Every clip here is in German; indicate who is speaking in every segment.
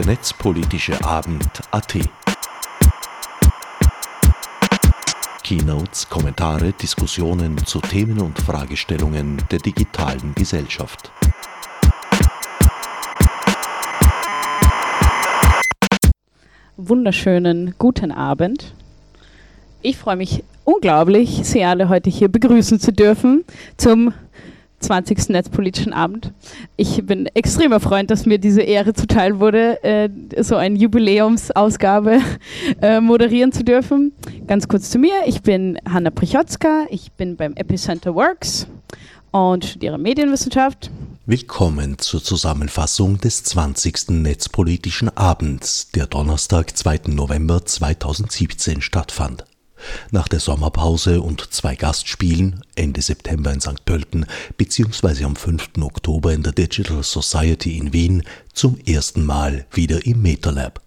Speaker 1: der netzpolitische Abend AT. Keynotes, Kommentare, Diskussionen zu Themen und Fragestellungen der digitalen Gesellschaft.
Speaker 2: Wunderschönen guten Abend. Ich freue mich unglaublich, Sie alle heute hier begrüßen zu dürfen zum 20. Netzpolitischen Abend. Ich bin extremer Freund, dass mir diese Ehre zuteil wurde, äh, so eine Jubiläumsausgabe äh, moderieren zu dürfen. Ganz kurz zu mir. Ich bin Hanna Prichotzka. Ich bin beim Epicenter Works und studiere Medienwissenschaft.
Speaker 1: Willkommen zur Zusammenfassung des 20. Netzpolitischen Abends, der Donnerstag, 2. November 2017 stattfand. Nach der Sommerpause und zwei Gastspielen Ende September in St. Pölten bzw. am 5. Oktober in der Digital Society in Wien zum ersten Mal wieder im MetaLab.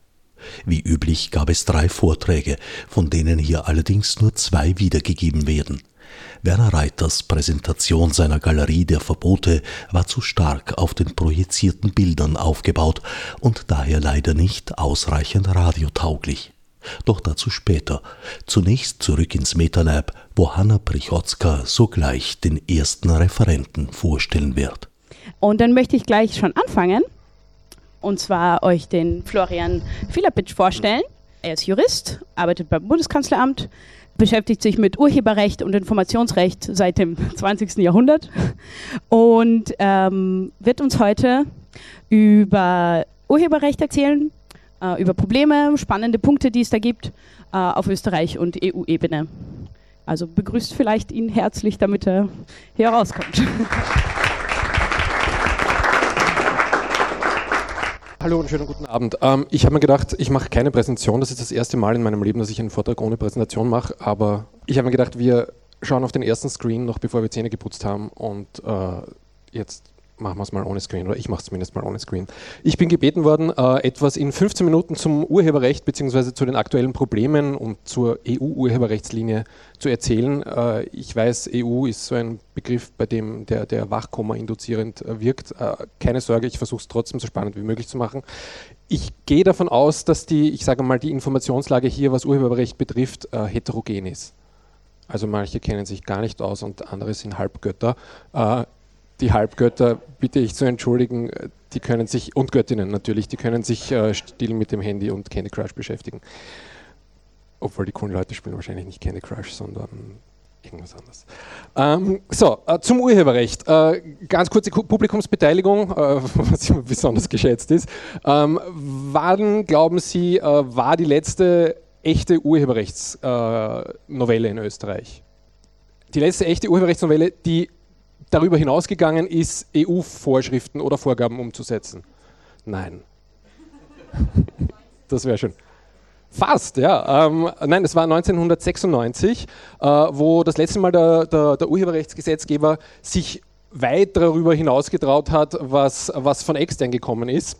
Speaker 1: Wie üblich gab es drei Vorträge, von denen hier allerdings nur zwei wiedergegeben werden. Werner Reiters Präsentation seiner Galerie der Verbote war zu stark auf den projizierten Bildern aufgebaut und daher leider nicht ausreichend radiotauglich. Doch dazu später. Zunächst zurück ins MetaLab, wo Hanna Prichotzka sogleich den ersten Referenten vorstellen wird.
Speaker 2: Und dann möchte ich gleich schon anfangen und zwar euch den Florian Filapitsch vorstellen. Er ist Jurist, arbeitet beim Bundeskanzleramt, beschäftigt sich mit Urheberrecht und Informationsrecht seit dem 20. Jahrhundert und ähm, wird uns heute über Urheberrecht erzählen, äh, über Probleme, spannende Punkte, die es da gibt äh, auf Österreich- und EU-Ebene. Also begrüßt vielleicht ihn herzlich, damit er hier rauskommt.
Speaker 3: Hallo und schönen guten Abend. Ähm, ich habe mir gedacht, ich mache keine Präsentation. Das ist das erste Mal in meinem Leben, dass ich einen Vortrag ohne Präsentation mache. Aber ich habe mir gedacht, wir schauen auf den ersten Screen noch, bevor wir Zähne geputzt haben. Und äh, jetzt machen wir es mal ohne Screen oder ich mache es zumindest mal ohne Screen. Ich bin gebeten worden, äh, etwas in 15 Minuten zum Urheberrecht bzw. zu den aktuellen Problemen und zur EU-Urheberrechtslinie zu erzählen. Äh, ich weiß, EU ist so ein Begriff, bei dem der, der Wachkoma induzierend äh, wirkt. Äh, keine Sorge, ich versuche es trotzdem so spannend wie möglich zu machen. Ich gehe davon aus, dass die, ich sage mal, die Informationslage hier, was Urheberrecht betrifft, äh, heterogen ist. Also manche kennen sich gar nicht aus und andere sind Halbgötter. Äh, die Halbgötter bitte ich zu entschuldigen, die können sich, und Göttinnen natürlich, die können sich äh, still mit dem Handy und Candy Crush beschäftigen. Obwohl die coolen Leute spielen wahrscheinlich nicht Candy Crush, sondern irgendwas anderes. Ähm, so, äh, zum Urheberrecht. Äh, ganz kurze Publikumsbeteiligung, äh, was immer besonders geschätzt ist. Ähm, wann, glauben Sie, äh, war die letzte echte Urheberrechtsnovelle in Österreich? Die letzte echte Urheberrechtsnovelle, die darüber hinausgegangen ist, EU-Vorschriften oder Vorgaben umzusetzen? Nein. Das wäre schön. Fast, ja. Ähm, nein, es war 1996, äh, wo das letzte Mal der, der, der, Urheberrechtsgesetzgeber sich weit darüber hinausgetraut hat, was, was von extern gekommen ist.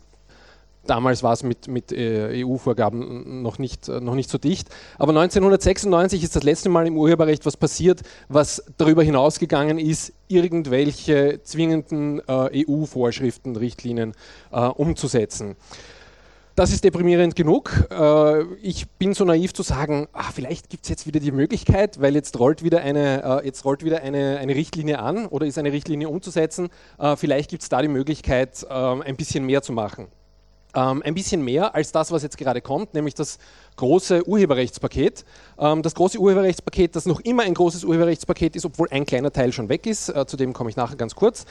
Speaker 3: Damals war es mit, mit äh, EU-Vorgaben noch nicht, noch nicht so dicht. Aber 1996 ist das letzte Mal im Urheberrecht was passiert, was darüber hinausgegangen ist, irgendwelche zwingenden äh, EU-Vorschriften, Richtlinien äh, umzusetzen. Das ist deprimierend genug. Ich bin so naiv zu sagen, ach, vielleicht gibt es jetzt wieder die Möglichkeit, weil jetzt rollt wieder, eine, jetzt rollt wieder eine, eine Richtlinie an oder ist eine Richtlinie umzusetzen. Vielleicht gibt es da die Möglichkeit, ein bisschen mehr zu machen ähm, ein bisschen mehr als das, was jetzt gerade kommt, nämlich das große Urheberrechtspaket. Ähm, das große Urheberrechtspaket, das noch immer ein großes Urheberrechtspaket ist, obwohl ein kleiner Teil schon weg ist, äh, zu dem komme ich nachher ganz kurz.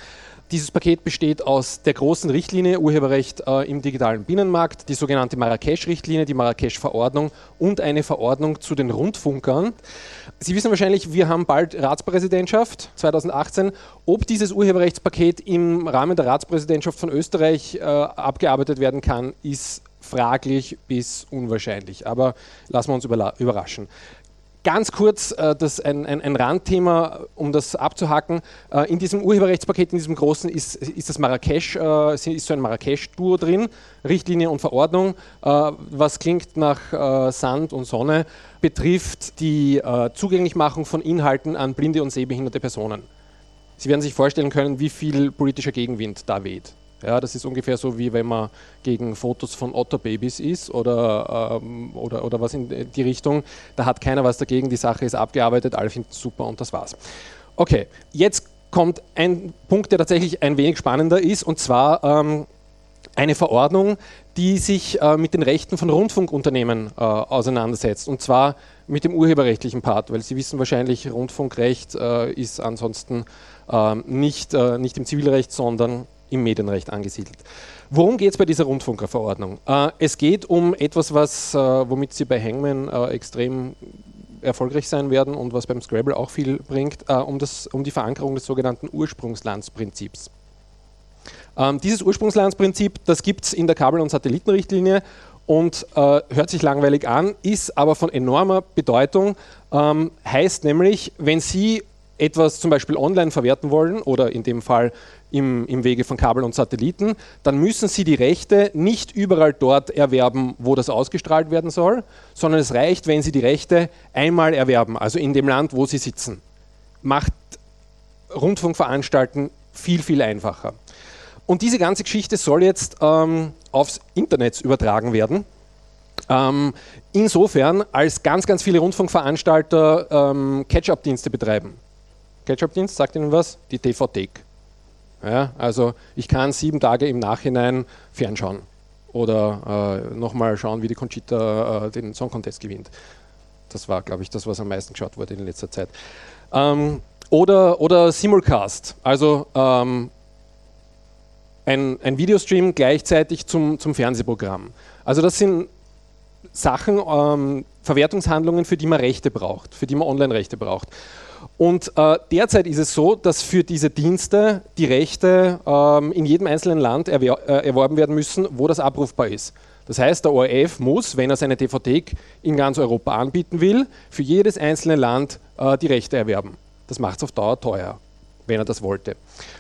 Speaker 3: Dieses Paket besteht aus der großen Richtlinie Urheberrecht äh, im digitalen Binnenmarkt, die sogenannte Marrakesch-Richtlinie, die Marrakesch-Verordnung und eine Verordnung zu den Rundfunkern. Sie wissen wahrscheinlich, wir haben bald Ratspräsidentschaft 2018. Ob dieses Urheberrechtspaket im Rahmen der Ratspräsidentschaft von Österreich äh, abgearbeitet werden kann, ist fraglich bis unwahrscheinlich. Aber lassen wir uns überraschen. Ganz kurz äh, das ein, ein, ein, Randthema, um das abzuhacken. Äh, in diesem Urheberrechtspaket, in diesem großen, ist, ist das Marrakesch, äh, ist so ein Marrakesch-Duo drin, Richtlinie und Verordnung, äh, was klingt nach äh, Sand und Sonne, betrifft die äh, Zugänglichmachung von Inhalten an blinde und sehbehinderte Personen. Sie werden sich vorstellen können, wie viel politischer Gegenwind da weht. Ja, das ist ungefähr so, wie wenn man gegen Fotos von Otterbabys ist oder, ähm, oder, oder was in die Richtung. Da hat keiner was dagegen, die Sache ist abgearbeitet, alle finden es super und das war's. Okay, jetzt kommt ein Punkt, der tatsächlich ein wenig spannender ist, und zwar ähm, eine Verordnung, die sich äh, mit den Rechten von Rundfunkunternehmen äh, auseinandersetzt. Und zwar mit dem urheberrechtlichen Part, weil Sie wissen wahrscheinlich, Rundfunkrecht äh, ist ansonsten ähm, nicht, äh, nicht im Zivilrecht, sondern im Medienrecht angesiedelt. Worum geht es bei dieser Rundfunkerverordnung? Äh, es geht um etwas, was, äh, womit Sie bei Hangman extrem erfolgreich sein werden und was beim Scrabble auch viel bringt, um, das, um die Verankerung des sogenannten Ursprungslandsprinzips. Ähm, dieses Ursprungslandsprinzip, das gibt es in der Kabel- und Satellitenrichtlinie und äh, hört sich langweilig an, ist aber von enormer Bedeutung, ähm, heißt nämlich, wenn Sie etwas zum Beispiel online verwerten wollen oder in dem Fall im, im Wege von Kabel und Satelliten, dann müssen Sie die Rechte nicht überall dort erwerben, wo das ausgestrahlt werden soll, sondern es reicht, wenn Sie die Rechte einmal erwerben, also in dem Land, wo Sie sitzen. Macht Rundfunkveranstalten viel, viel einfacher. Und diese ganze Geschichte soll jetzt ähm, aufs Internet übertragen werden. Ähm, insofern, als ganz, ganz viele Rundfunkveranstalter ähm, Catch-up-Dienste betreiben. Catch-up-Dienst, sagt Ihnen was? Die TV-Thek. Ja, also ich kann sieben Tage im Nachhinein fernschauen oder äh, nochmal schauen, wie die Conchita äh, den Song Contest gewinnt. Das war, glaube ich, das, was am meisten geschaut wurde in letzter Zeit. Ähm, oder, oder Simulcast, also ähm, ein, ein Videostream gleichzeitig zum, zum Fernsehprogramm. Also das sind Sachen, ähm, Verwertungshandlungen, für die man Rechte braucht, für die man Online-Rechte braucht. Und äh, derzeit ist es so, dass für diese Dienste die Rechte ähm, in jedem einzelnen Land erwer äh, erworben werden müssen, wo das abrufbar ist. Das heißt, der ORF muss, wenn er seine DVD in ganz Europa anbieten will, für jedes einzelne Land äh, die Rechte erwerben. Das macht es auf Dauer teuer wenn er das wollte.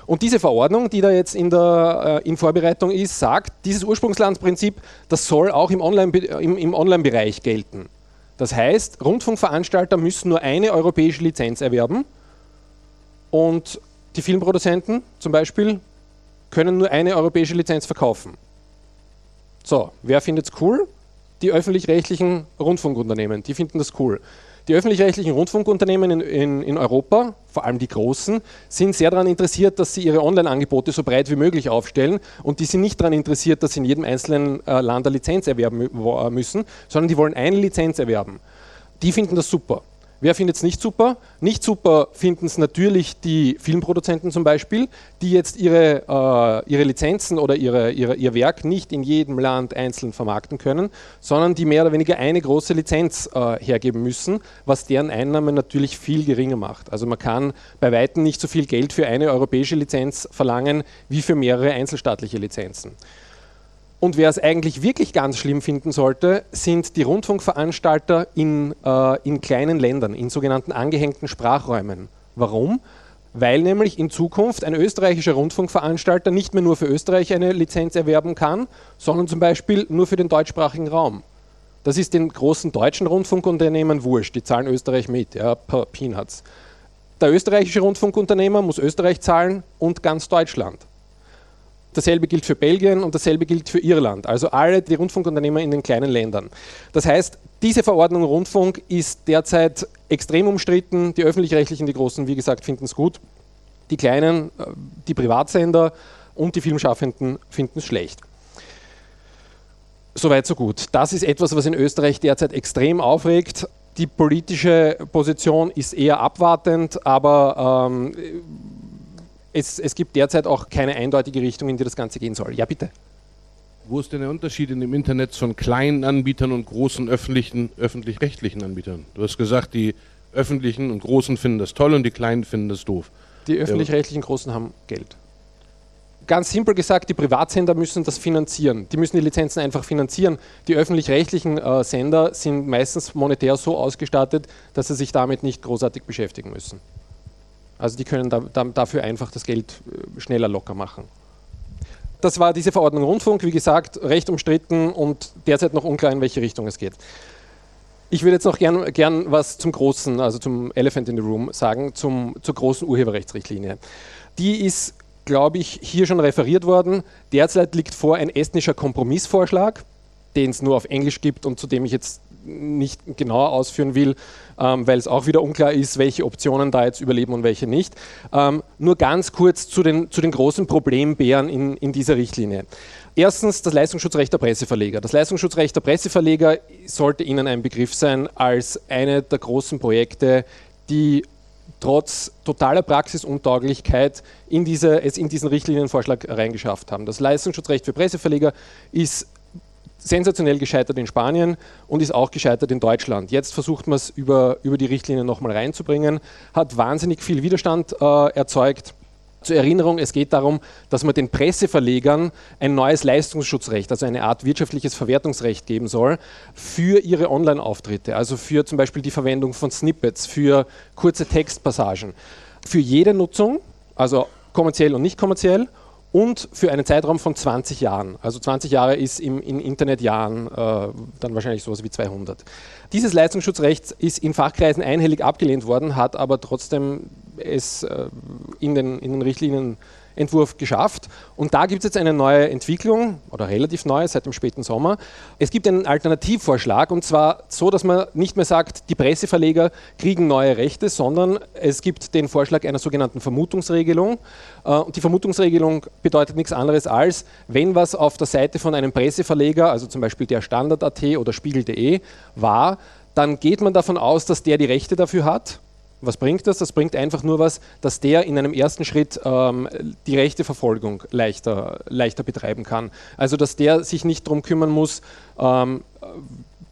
Speaker 3: Und diese Verordnung, die da jetzt in, der, äh, in Vorbereitung ist, sagt, dieses Ursprungslandsprinzip, das soll auch im Online-Bereich Online gelten. Das heißt, Rundfunkveranstalter müssen nur eine europäische Lizenz erwerben und die Filmproduzenten zum Beispiel können nur eine europäische Lizenz verkaufen. So, wer findet es cool? Die öffentlich-rechtlichen Rundfunkunternehmen, die finden das cool. Die öffentlich-rechtlichen Rundfunkunternehmen in, in, in, Europa, vor allem die großen, sind sehr daran interessiert, dass sie ihre Online-Angebote so breit wie möglich aufstellen und die sind nicht daran interessiert, dass sie in jedem einzelnen äh, Land eine Lizenz erwerben äh, müssen, sondern die wollen eine Lizenz erwerben. Die finden das super. Wer findet es nicht super? Nicht super finden es natürlich die Filmproduzenten zum Beispiel, die jetzt ihre, äh, ihre Lizenzen oder ihre, ihre, ihr Werk nicht in jedem Land einzeln vermarkten können, sondern die mehr oder weniger eine große Lizenz äh, hergeben müssen, was deren Einnahmen natürlich viel geringer macht. Also man kann bei weitem nicht so viel Geld für eine europäische Lizenz verlangen wie für mehrere einzelstaatliche Lizenzen. Und wer es eigentlich wirklich ganz schlimm finden sollte, sind die Rundfunkveranstalter in, äh, in kleinen Ländern, in sogenannten angehängten Sprachräumen. Warum? Weil nämlich in Zukunft ein österreichischer Rundfunkveranstalter nicht mehr nur für Österreich eine Lizenz erwerben kann, sondern zum Beispiel nur für den deutschsprachigen Raum. Das ist den großen deutschen Rundfunkunternehmen wurscht, die zahlen Österreich mit, ja, Peanuts. Der österreichische Rundfunkunternehmer muss Österreich zahlen und ganz Deutschland. Dasselbe gilt für Belgien und dasselbe gilt für Irland, also alle die Rundfunkunternehmer in den kleinen Ländern. Das heißt, diese Verordnung Rundfunk ist derzeit extrem umstritten. Die öffentlich-rechtlichen, die großen, wie gesagt, finden es gut. Die kleinen, äh, die Privatsender und die Filmschaffenden finden es schlecht. Soweit, so gut. Das ist etwas, was in Österreich derzeit extrem aufregt. Die politische Position ist eher abwartend, aber ähm, es, es gibt derzeit auch keine eindeutige Richtung, in die das Ganze gehen soll. Ja, bitte.
Speaker 4: Wo ist denn der Unterschied in dem Internet von kleinen Anbietern und großen öffentlichen, öffentlich-rechtlichen Anbietern? Du hast gesagt, die öffentlichen und großen finden das toll und die kleinen finden das doof.
Speaker 3: Die öffentlich-rechtlichen großen haben Geld. Ganz simpel gesagt, die Privatsender müssen das finanzieren. Die müssen die Lizenzen einfach finanzieren. Die öffentlich-rechtlichen äh, Sender sind meistens monetär so ausgestattet, dass sie sich damit nicht großartig beschäftigen müssen. Also die können da, da, dafür einfach das Geld äh, schneller locker machen. Das war diese Verordnung Rundfunk, wie gesagt, recht umstritten und derzeit noch unklar, in welche Richtung es geht. Ich würde jetzt noch gern, gern was zum großen, also zum Elephant in the Room sagen, zum, zur großen Urheberrechtsrichtlinie. Die ist glaube ich, hier schon referiert worden. Derzeit liegt vor ein estnischer Kompromissvorschlag, den es nur auf Englisch gibt und zu dem ich jetzt nicht genauer ausführen will, ähm, weil es auch wieder unklar ist, welche Optionen da jetzt überleben und welche nicht. Ähm, nur ganz kurz zu den, zu den großen Problembären in, in dieser Richtlinie. Erstens das Leistungsschutzrecht der Presseverleger. Das Leistungsschutzrecht der Presseverleger sollte Ihnen ein Begriff sein als eine der großen Projekte, die trotz totaler Praxisuntauglichkeit in diese, es in diesen Richtlinienvorschlag reingeschafft haben. Das Leistungsschutzrecht für Presseverleger ist sensationell gescheitert in Spanien und ist auch gescheitert in Deutschland. Jetzt versucht man es über, über die Richtlinien nochmal reinzubringen, hat wahnsinnig viel Widerstand äh, erzeugt. Zur Erinnerung, es geht darum, dass man den Presseverlegern ein neues Leistungsschutzrecht, also eine Art wirtschaftliches Verwertungsrecht geben soll für ihre Online-Auftritte, also für zum Beispiel die Verwendung von Snippets, für kurze Textpassagen, für jede Nutzung, also kommerziell und nicht kommerziell und für einen Zeitraum von 20 Jahren. Also 20 Jahre ist im, in Internetjahren äh, dann wahrscheinlich sowas wie 200. Dieses Leistungsschutzrecht ist in Fachkreisen einhellig abgelehnt worden, hat aber trotzdem es äh, in, den, in den Richtlinien Entwurf geschafft. Und da gibt es jetzt eine neue Entwicklung, oder relativ neue, seit dem späten Sommer. Es gibt einen Alternativvorschlag, und zwar so, dass man nicht mehr sagt, die Presseverleger kriegen neue Rechte, sondern es gibt den Vorschlag einer sogenannten Vermutungsregelung. Äh, und die Vermutungsregelung bedeutet nichts anderes als, wenn was auf der Seite von einem Presseverleger, also zum Beispiel der Standard.at oder Spiegel.de, war, dann geht man davon aus, dass der die Rechte dafür hat was bringt das? Das bringt einfach nur was, dass der in einem ersten Schritt ähm, die rechte Verfolgung leichter, leichter betreiben kann. Also dass der sich nicht darum kümmern muss, ähm,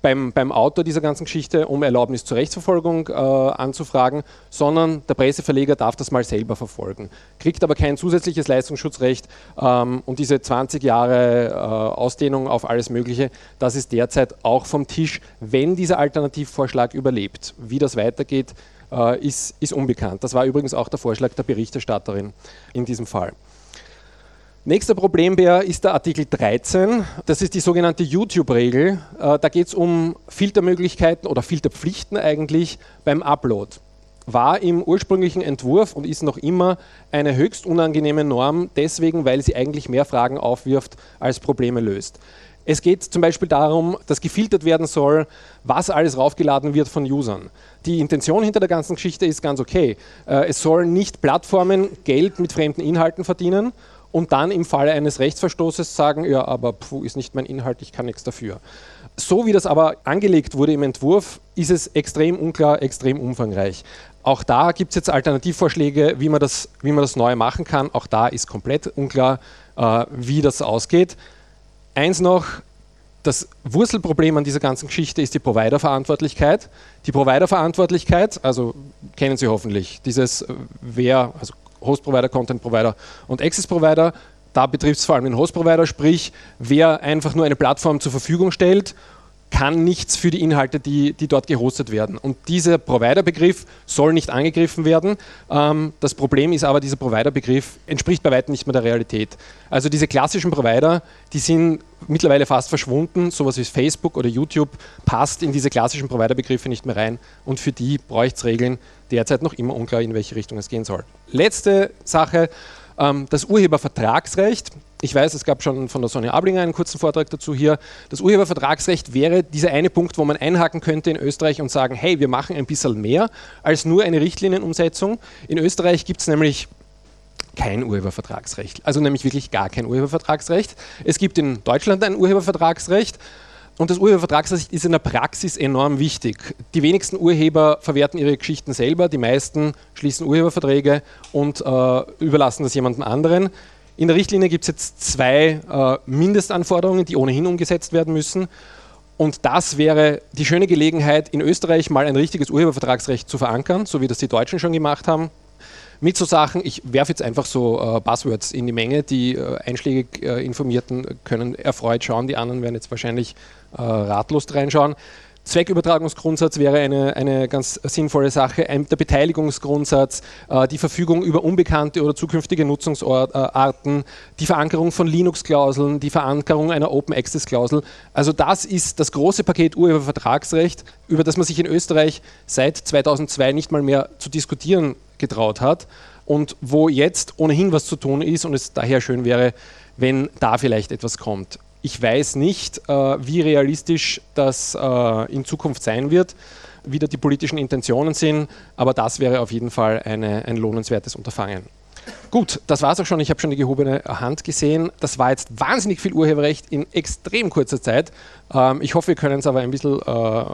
Speaker 3: beim, beim, Autor dieser ganzen Geschichte um Erlaubnis zur Rechtsverfolgung äh, anzufragen, sondern der Presseverleger darf das mal selber verfolgen, kriegt aber kein zusätzliches Leistungsschutzrecht ähm, und diese 20 Jahre äh, Ausdehnung auf alles Mögliche, das ist derzeit auch vom Tisch, wenn dieser Alternativvorschlag überlebt. Wie das weitergeht, ist, ist unbekannt. Das war übrigens auch der Vorschlag der Berichterstatterin in diesem Fall. Nächster Problembär ist der Artikel 13. Das ist die sogenannte YouTube-Regel. Äh, da geht es um Filtermöglichkeiten oder Filterpflichten eigentlich beim Upload. War im ursprünglichen Entwurf und ist noch immer eine höchst unangenehme Norm, deswegen, weil sie eigentlich mehr Fragen aufwirft, als Probleme löst. Es geht zum Beispiel darum, dass gefiltert werden soll, was alles raufgeladen wird von Usern. Die Intention hinter der ganzen Geschichte ist ganz okay. Äh, es sollen nicht Plattformen Geld mit fremden Inhalten verdienen und dann im Falle eines Rechtsverstoßes sagen, ja, aber puh, ist nicht mein Inhalt, ich kann nichts dafür. So wie das aber angelegt wurde im Entwurf, ist es extrem unklar, extrem umfangreich. Auch da gibt es jetzt Alternativvorschläge, wie man, das, wie man das neu machen kann. Auch da ist komplett unklar, äh, wie das ausgeht. Eins noch, das Wurzelproblem an dieser ganzen Geschichte ist die Provider-Verantwortlichkeit. Die Provider-Verantwortlichkeit, also kennen Sie hoffentlich, dieses äh, wer, also Host-Provider, Content-Provider und Access-Provider, da betrifft es vor allem den Host-Provider, sprich, wer einfach nur eine Plattform zur Verfügung stellt kann nichts für die Inhalte, die, die dort gehostet werden. Und dieser Provider-Begriff soll nicht angegriffen werden. Ähm, das Problem ist aber, dieser Provider-Begriff entspricht bei weitem nicht mehr der Realität. Also diese klassischen Provider, die sind mittlerweile fast verschwunden. Sowas wie Facebook oder YouTube passt in diese klassischen Provider-Begriffe nicht mehr rein. Und für die bräuchte es Regeln. Derzeit noch immer unklar, in welche Richtung es gehen soll. Letzte Sache, ähm, das Urhebervertragsrecht. Ich weiß, es gab schon von der Sonja Ablinger einen kurzen Vortrag dazu hier. Das Urhebervertragsrecht wäre dieser eine Punkt, wo man einhaken könnte in Österreich und sagen, hey, wir machen ein bisschen mehr als nur eine Richtlinienumsetzung. In Österreich gibt es nämlich kein Urhebervertragsrecht, also nämlich wirklich gar kein Urhebervertragsrecht. Es gibt in Deutschland ein Urhebervertragsrecht. Und das Urhebervertragsrecht ist in der Praxis enorm wichtig. Die wenigsten Urheber verwerten ihre Geschichten selber, die meisten schließen Urheberverträge und äh, überlassen das jemandem anderen. In der Richtlinie gibt es jetzt zwei äh, Mindestanforderungen, die ohnehin umgesetzt werden müssen. Und das wäre die schöne Gelegenheit, in Österreich mal ein richtiges Urhebervertragsrecht zu verankern, so wie das die Deutschen schon gemacht haben. Mit so Sachen, ich werfe jetzt einfach so äh, Buzzwords in die Menge, die äh, einschlägig äh, Informierten können erfreut schauen, die anderen werden jetzt wahrscheinlich äh, ratlos reinschauen. Zweckübertragungsgrundsatz wäre eine, eine ganz sinnvolle Sache. Ein, der Beteiligungsgrundsatz, äh, die Verfügung über unbekannte oder zukünftige Nutzungsarten, die Verankerung von Linux-Klauseln, die Verankerung einer Open-Access-Klausel. Also das ist das große Paket Urhebervertragsrecht, über das man sich in Österreich seit 2002 nicht mal mehr zu diskutieren getraut hat und wo jetzt ohnehin was zu tun ist und es daher schön wäre, wenn da vielleicht etwas kommt. Ich weiß nicht, äh, wie realistisch das äh, in Zukunft sein wird, wie da die politischen Intentionen sind, aber das wäre auf jeden Fall eine, ein lohnenswertes Unterfangen. Gut, das war es auch schon. Ich habe schon die gehobene Hand gesehen. Das war jetzt wahnsinnig viel Urheberrecht in extrem kurzer Zeit. Ähm, ich hoffe, wir können es aber ein bisschen äh,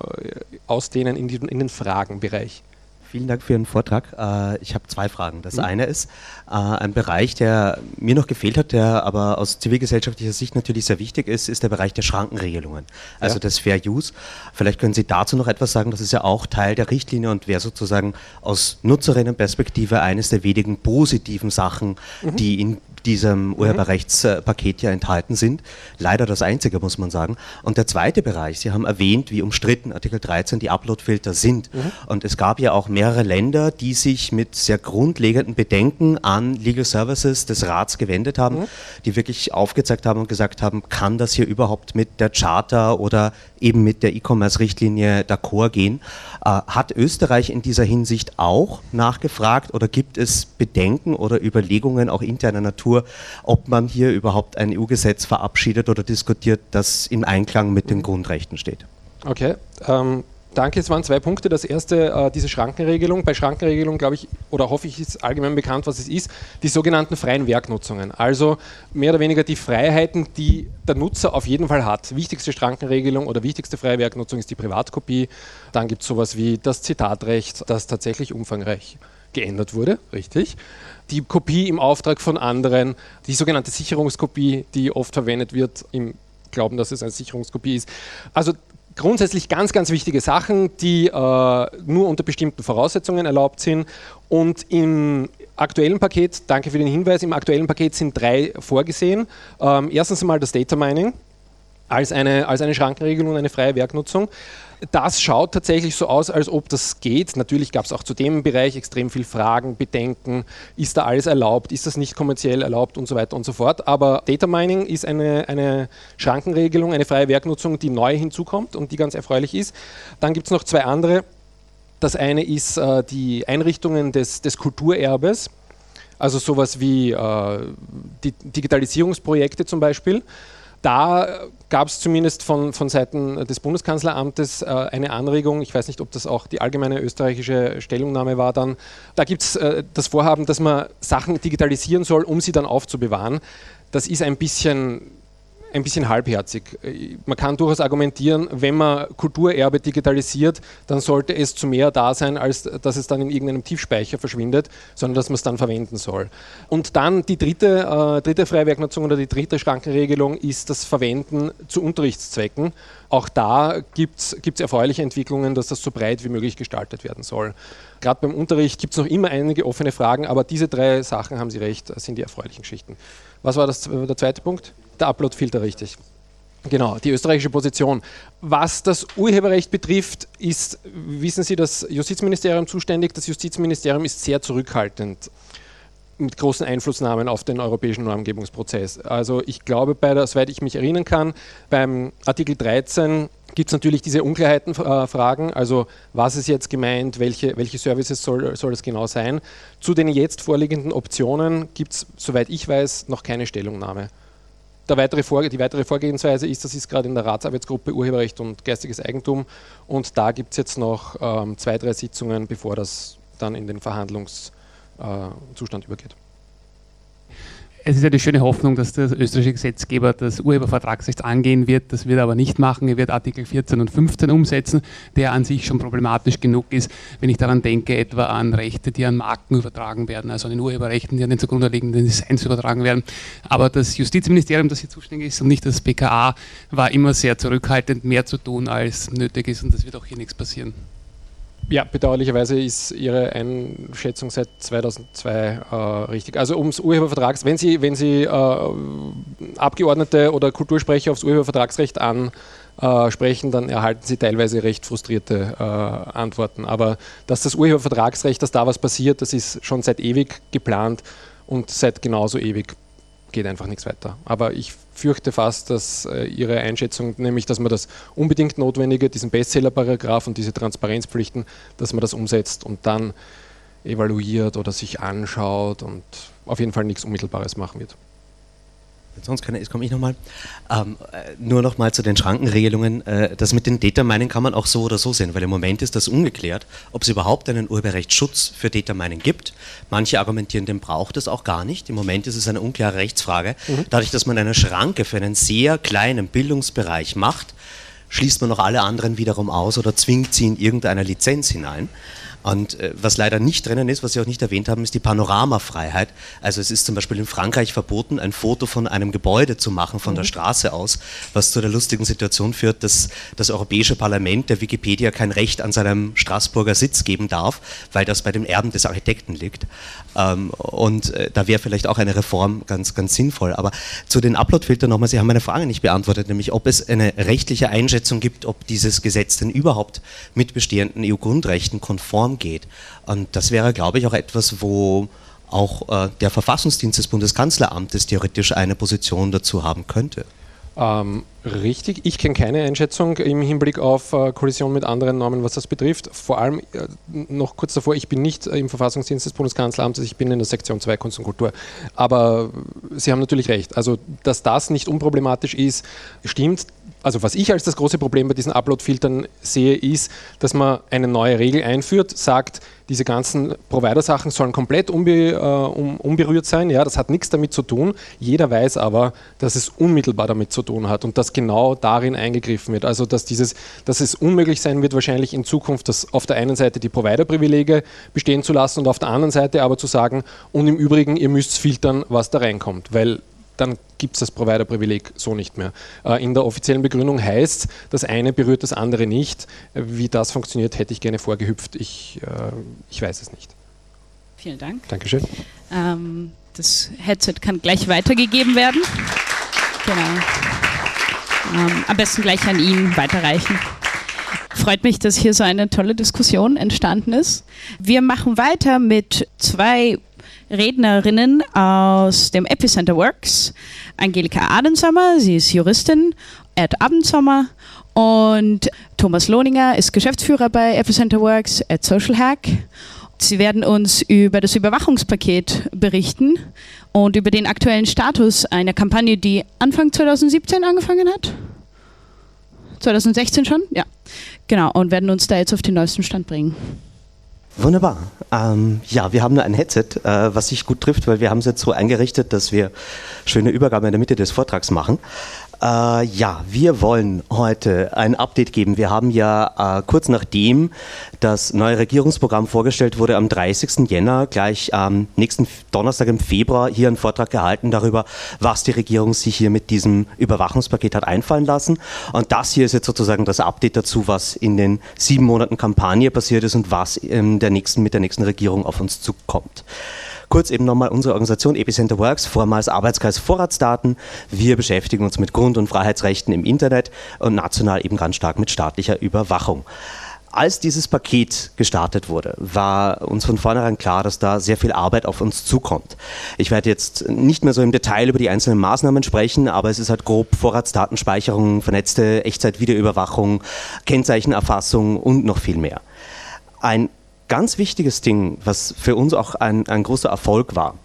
Speaker 3: ausdehnen in, den Fragenbereich.
Speaker 5: Vielen Dank für Ihren Vortrag. Äh, ich habe zwei Fragen. Das mhm. eine ist äh, ein Bereich, der mir noch gefehlt hat, der aber aus zivilgesellschaftlicher Sicht natürlich sehr wichtig ist, ist der Bereich der Schrankenregelungen, also ja. des Fair Use. Vielleicht können Sie dazu noch etwas sagen. Das ist ja auch Teil der Richtlinie und wäre sozusagen aus Nutzerinnenperspektive eines der wenigen positiven Sachen, mhm. die in diesem mhm. Urheberrechtspaket ja enthalten sind. Leider das einzige, muss man sagen. Und der zweite Bereich, Sie haben erwähnt, wie umstritten Artikel 13 die Uploadfilter sind. Mhm. Und es gab ja auch mehrere Länder, die sich mit sehr grundlegenden Bedenken an Legal Services des Rats gewendet haben, mhm. die wirklich aufgezeigt haben und gesagt haben, kann das hier überhaupt mit der Charta oder eben mit der E-Commerce-Richtlinie d'accord gehen? Äh, hat Österreich in dieser Hinsicht auch nachgefragt oder gibt es Bedenken oder Überlegungen auch interner Natur, ob man hier überhaupt ein EU-Gesetz verabschiedet oder diskutiert, das im Einklang mit den Grundrechten steht?
Speaker 3: Okay. Ähm Danke, es waren zwei Punkte. Das erste, äh, diese Schrankenregelung. Bei Schrankenregelung, glaube ich, oder hoffe ich, ist allgemein bekannt, was es ist, die sogenannten freien Werknutzungen. Also mehr oder weniger die Freiheiten, die der Nutzer auf jeden Fall hat. Wichtigste Schrankenregelung oder wichtigste freie Werknutzung ist die Privatkopie. Dann gibt es sowas wie das Zitatrecht, das tatsächlich umfangreich geändert wurde, richtig. Die Kopie im Auftrag von anderen, die sogenannte Sicherungskopie, die oft verwendet wird im Glauben, dass es eine Sicherungskopie ist. Also grundsätzlich ganz, ganz wichtige Sachen, die äh, nur unter bestimmten Voraussetzungen erlaubt sind. Und im aktuellen Paket, danke für den Hinweis, im aktuellen Paket sind drei vorgesehen. Ähm, erstens einmal das Data Mining als eine, als eine Schrankenregelung und eine freie Werknutzung. Das schaut tatsächlich so aus, als ob das geht. Natürlich gab es auch zu dem Bereich extrem viel Fragen, Bedenken. Ist da alles erlaubt? Ist das nicht kommerziell erlaubt und so weiter und so fort. Aber Data Mining ist eine, eine Schrankenregelung, eine freie Werknutzung, die neu hinzukommt und die ganz erfreulich ist. Dann gibt es noch zwei andere. Das eine ist äh, die Einrichtungen des, des Kulturerbes. Also sowas wie äh, Digitalisierungsprojekte zum Beispiel. Da gab es zumindest von, von Seiten des Bundeskanzleramtes äh, eine Anregung, ich weiß nicht, ob das auch die allgemeine österreichische Stellungnahme war dann, da gibt es äh, das Vorhaben, dass man Sachen digitalisieren soll, um sie dann aufzubewahren. Das ist ein bisschen ein bisschen halbherzig. Man kann durchaus argumentieren, wenn man Kulturerbe digitalisiert, dann sollte es zu mehr da sein, als dass es dann in irgendeinem Tiefspeicher verschwindet, sondern dass man es dann verwenden soll. Und dann die dritte, äh, dritte Freiwerknutzung oder die dritte Schrankenregelung ist das Verwenden zu Unterrichtszwecken. Auch da gibt es erfreuliche Entwicklungen, dass das so breit wie möglich gestaltet werden soll. Gerade beim Unterricht gibt es noch immer einige offene Fragen, aber diese drei Sachen, haben Sie recht, sind die erfreulichen Geschichten. Was war das, der zweite Punkt? Der Upload-Filter, richtig. Genau, die österreichische Position. Was das Urheberrecht betrifft, ist, wissen Sie, das Justizministerium zuständig. Das Justizministerium ist sehr zurückhaltend mit großen Einflussnahmen auf den europäischen Normgebungsprozess. Also ich glaube, bei der, soweit ich mich erinnern kann, beim Artikel 13 gibt es natürlich diese Unklarheitenfragen, äh, also was ist jetzt gemeint, welche, welche Services soll, soll es genau sein. Zu den jetzt vorliegenden Optionen gibt es, soweit ich weiß, noch keine Stellungnahme weitere Vorge die weitere Vorgehensweise ist, das ist gerade in der Ratsarbeitsgruppe Urheberrecht und geistiges Eigentum. Und da gibt es jetzt noch ähm, zwei, drei Sitzungen, bevor das dann in den Verhandlungszustand äh, übergeht
Speaker 6: es ist ja die schöne Hoffnung, dass der österreichische Gesetzgeber das Urhebervertragsrecht angehen wird. Das wird er aber nicht machen. Er wird Artikel 14 und 15 umsetzen, der an sich schon problematisch genug ist, wenn ich daran denke, etwa an Rechte, die an Marken übertragen werden, also an den Urheberrechten, die an den zugrunde liegenden Designs übertragen werden. Aber das Justizministerium, das hier zuständig ist und nicht das BKA, war immer sehr zurückhaltend, mehr zu tun, als nötig ist und es wird auch hier nichts passieren.
Speaker 3: Ja, bedauerlicherweise ist Ihre Einschätzung seit 2002 äh, richtig. Also ums Urhebervertrags, wenn Sie, wenn Sie äh, Abgeordnete oder Kultursprecher aufs Urhebervertragsrecht ansprechen, dann erhalten Sie teilweise recht frustrierte äh, Antworten. Aber dass das Urhebervertragsrecht, dass da was passiert, das ist schon seit ewig geplant und seit genauso ewig geht einfach nichts weiter. Aber ich fürchte fast, dass äh, Ihre Einschätzung, nämlich dass man das unbedingt Notwendige, diesen Bestseller-Paragraph und diese Transparenzpflichten, dass man das umsetzt und dann evaluiert oder sich anschaut und auf jeden Fall nichts Unmittelbares machen wird.
Speaker 5: Sonst kann, jetzt komme ich nochmal. Ähm, äh, nur nochmal zu den Schrankenregelungen. Äh, das mit den Data Mining kann man auch so oder so sehen, weil im Moment ist das ungeklärt, ob es überhaupt einen Urheberrechtsschutz für Data Mining gibt. Manche argumentieren, den braucht es auch gar nicht. Im Moment ist es eine unklare Rechtsfrage. Mhm. Dadurch, dass man eine Schranke für einen sehr kleinen Bildungsbereich macht, schließt man noch alle anderen wiederum aus oder zwingt sie in irgendeine Lizenz hinein. Und äh, was leider nicht drinnen ist, was Sie auch nicht erwähnt haben, ist die Panoramafreiheit. Also es ist zum Beispiel in Frankreich verboten, ein Foto von einem Gebäude zu machen von mhm. der Straße aus, was zu der lustigen Situation führt, dass das Europäische Parlament der Wikipedia kein Recht an seinem Straßburger Sitz geben darf, weil das bei dem Erben des Architekten liegt. Ähm, und äh, da wäre vielleicht auch eine Reform ganz, ganz sinnvoll. Aber zu den Uploadfiltern nochmal, Sie haben meine Frage nicht beantwortet, nämlich ob es eine rechtliche Einschätzung gibt, ob dieses Gesetz denn überhaupt mit bestehenden EU-Grundrechten konform geht. Und das wäre, glaube ich, auch etwas, wo auch äh, der Verfassungsdienst des Bundeskanzleramtes theoretisch eine Position dazu haben könnte.
Speaker 3: Ähm, richtig, ich kenne keine Einschätzung im Hinblick auf äh, Kollision mit anderen Normen, was das betrifft. Vor allem äh, noch kurz davor, ich bin nicht äh, im Verfassungsdienst des Bundeskanzleramtes, ich bin in der Sektion 2 Kunst und Kultur. Aber Sie haben natürlich recht. Also, dass das nicht unproblematisch ist, stimmt also was ich als das große Problem bei diesen Upload-Filtern sehe, ist, dass man eine neue Regel einführt, sagt, diese ganzen Provider-Sachen sollen komplett unbe äh, um, unberührt sein. Ja, das hat nichts damit zu tun. Jeder weiß aber, dass es unmittelbar damit zu tun hat und dass genau darin eingegriffen wird. Also dass, dieses, dass es unmöglich sein wird, wahrscheinlich in Zukunft, dass auf der einen Seite die Provider-Privilege bestehen zu lassen und auf der anderen Seite aber zu sagen, und im Übrigen, ihr müsst filtern, was da reinkommt. Weil dann gibt es das Provider-Privileg so nicht mehr. Äh, in der offiziellen Begründung heißt, das eine berührt das andere nicht. Wie das funktioniert, hätte ich gerne vorgehüpft. Ich, äh, ich weiß es nicht.
Speaker 2: Vielen Dank.
Speaker 3: Dankeschön.
Speaker 2: Ähm, das Headset kann gleich weitergegeben werden. Genau. Ähm, am besten gleich an ihn weiterreichen. Freut mich, dass hier so eine tolle Diskussion entstanden ist. Wir machen weiter mit zwei Rednerinnen aus dem Epicenter Works. Angelika Adensommer, sie ist Juristin, Ed Abendsommer und Thomas Lohninger ist Geschäftsführer bei Epicenter Works at Social Hack. Sie werden uns über das Überwachungspaket berichten und über den aktuellen Status einer Kampagne, die Anfang 2017 angefangen hat. 2016 schon? Ja. Genau, und werden uns da jetzt auf den neuesten Stand bringen.
Speaker 5: Wunderbar. Ähm, ja, wir haben nur ein Headset, äh, was sich gut trifft, weil wir haben es jetzt so eingerichtet, dass wir schöne Übergabe in der Mitte des Vortrags machen. Äh, ja, wir wollen heute ein Update geben. Wir haben ja äh, kurz nachdem das neue Regierungsprogramm vorgestellt wurde, am 30. Jänner, gleich am nächsten Donnerstag im Februar, hier einen Vortrag gehalten darüber, was die Regierung sich hier mit diesem Überwachungspaket hat einfallen lassen. Und das hier ist jetzt sozusagen das Update dazu, was in den sieben Monaten Kampagne passiert ist und was in der nächsten, mit der nächsten Regierung auf uns zukommt. Kurz eben nochmal unsere Organisation Epicenter Works, vormals Arbeitskreis Vorratsdaten. Wir beschäftigen uns mit Grund- und Freiheitsrechten im Internet und national eben ganz stark mit staatlicher Überwachung. Als dieses Paket gestartet wurde, war uns von vornherein klar, dass da sehr viel Arbeit auf uns zukommt. Ich werde jetzt nicht mehr so im Detail über die einzelnen Maßnahmen sprechen, aber es ist halt grob Vorratsdatenspeicherung, vernetzte Echtzeitvideoüberwachung, Kennzeichenerfassung und noch viel mehr. Ein ganz wichtiges Ding, was für uns auch ein, ein großer Erfolg war.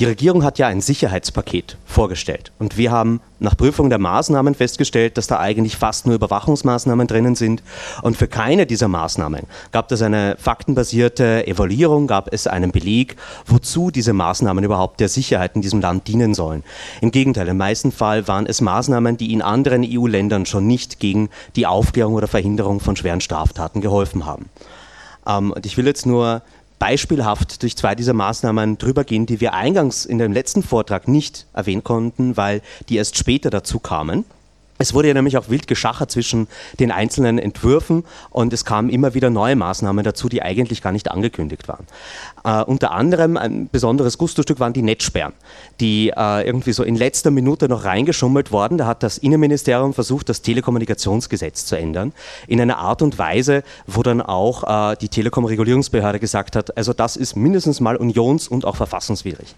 Speaker 5: Die Regierung hat ja ein Sicherheitspaket vorgestellt und wir haben nach Prüfung der Maßnahmen festgestellt, dass da eigentlich fast nur Überwachungsmaßnahmen drinnen sind und für keine dieser Maßnahmen gab es eine faktenbasierte Evaluierung, gab es einen Beleg, wozu diese Maßnahmen überhaupt der Sicherheit in diesem Land dienen sollen. Im Gegenteil, im meisten Fall waren es Maßnahmen, die in anderen EU-Ländern schon nicht gegen die Aufklärung oder Verhinderung von schweren Straftaten geholfen haben. Ähm, und ich will jetzt nur beispielhaft durch zwei dieser Maßnahmen drüber gehen, die wir eingangs in dem letzten Vortrag nicht erwähnen konnten, weil die erst später dazu kamen. Es wurde ja nämlich auch wild geschachert zwischen den einzelnen Entwürfen und es kamen immer wieder neue Maßnahmen dazu, die eigentlich gar nicht angekündigt waren. Äh, unter anderem ein besonderes Gustostück waren die Netzsperren, die äh, irgendwie so in letzter Minute noch reingeschummelt worden. Da hat das Innenministerium versucht, das Telekommunikationsgesetz zu ändern, in einer Art und Weise, wo dann auch äh, die Telekom-Regulierungsbehörde gesagt hat, also das ist mindestens mal unions- und auch verfassungswidrig.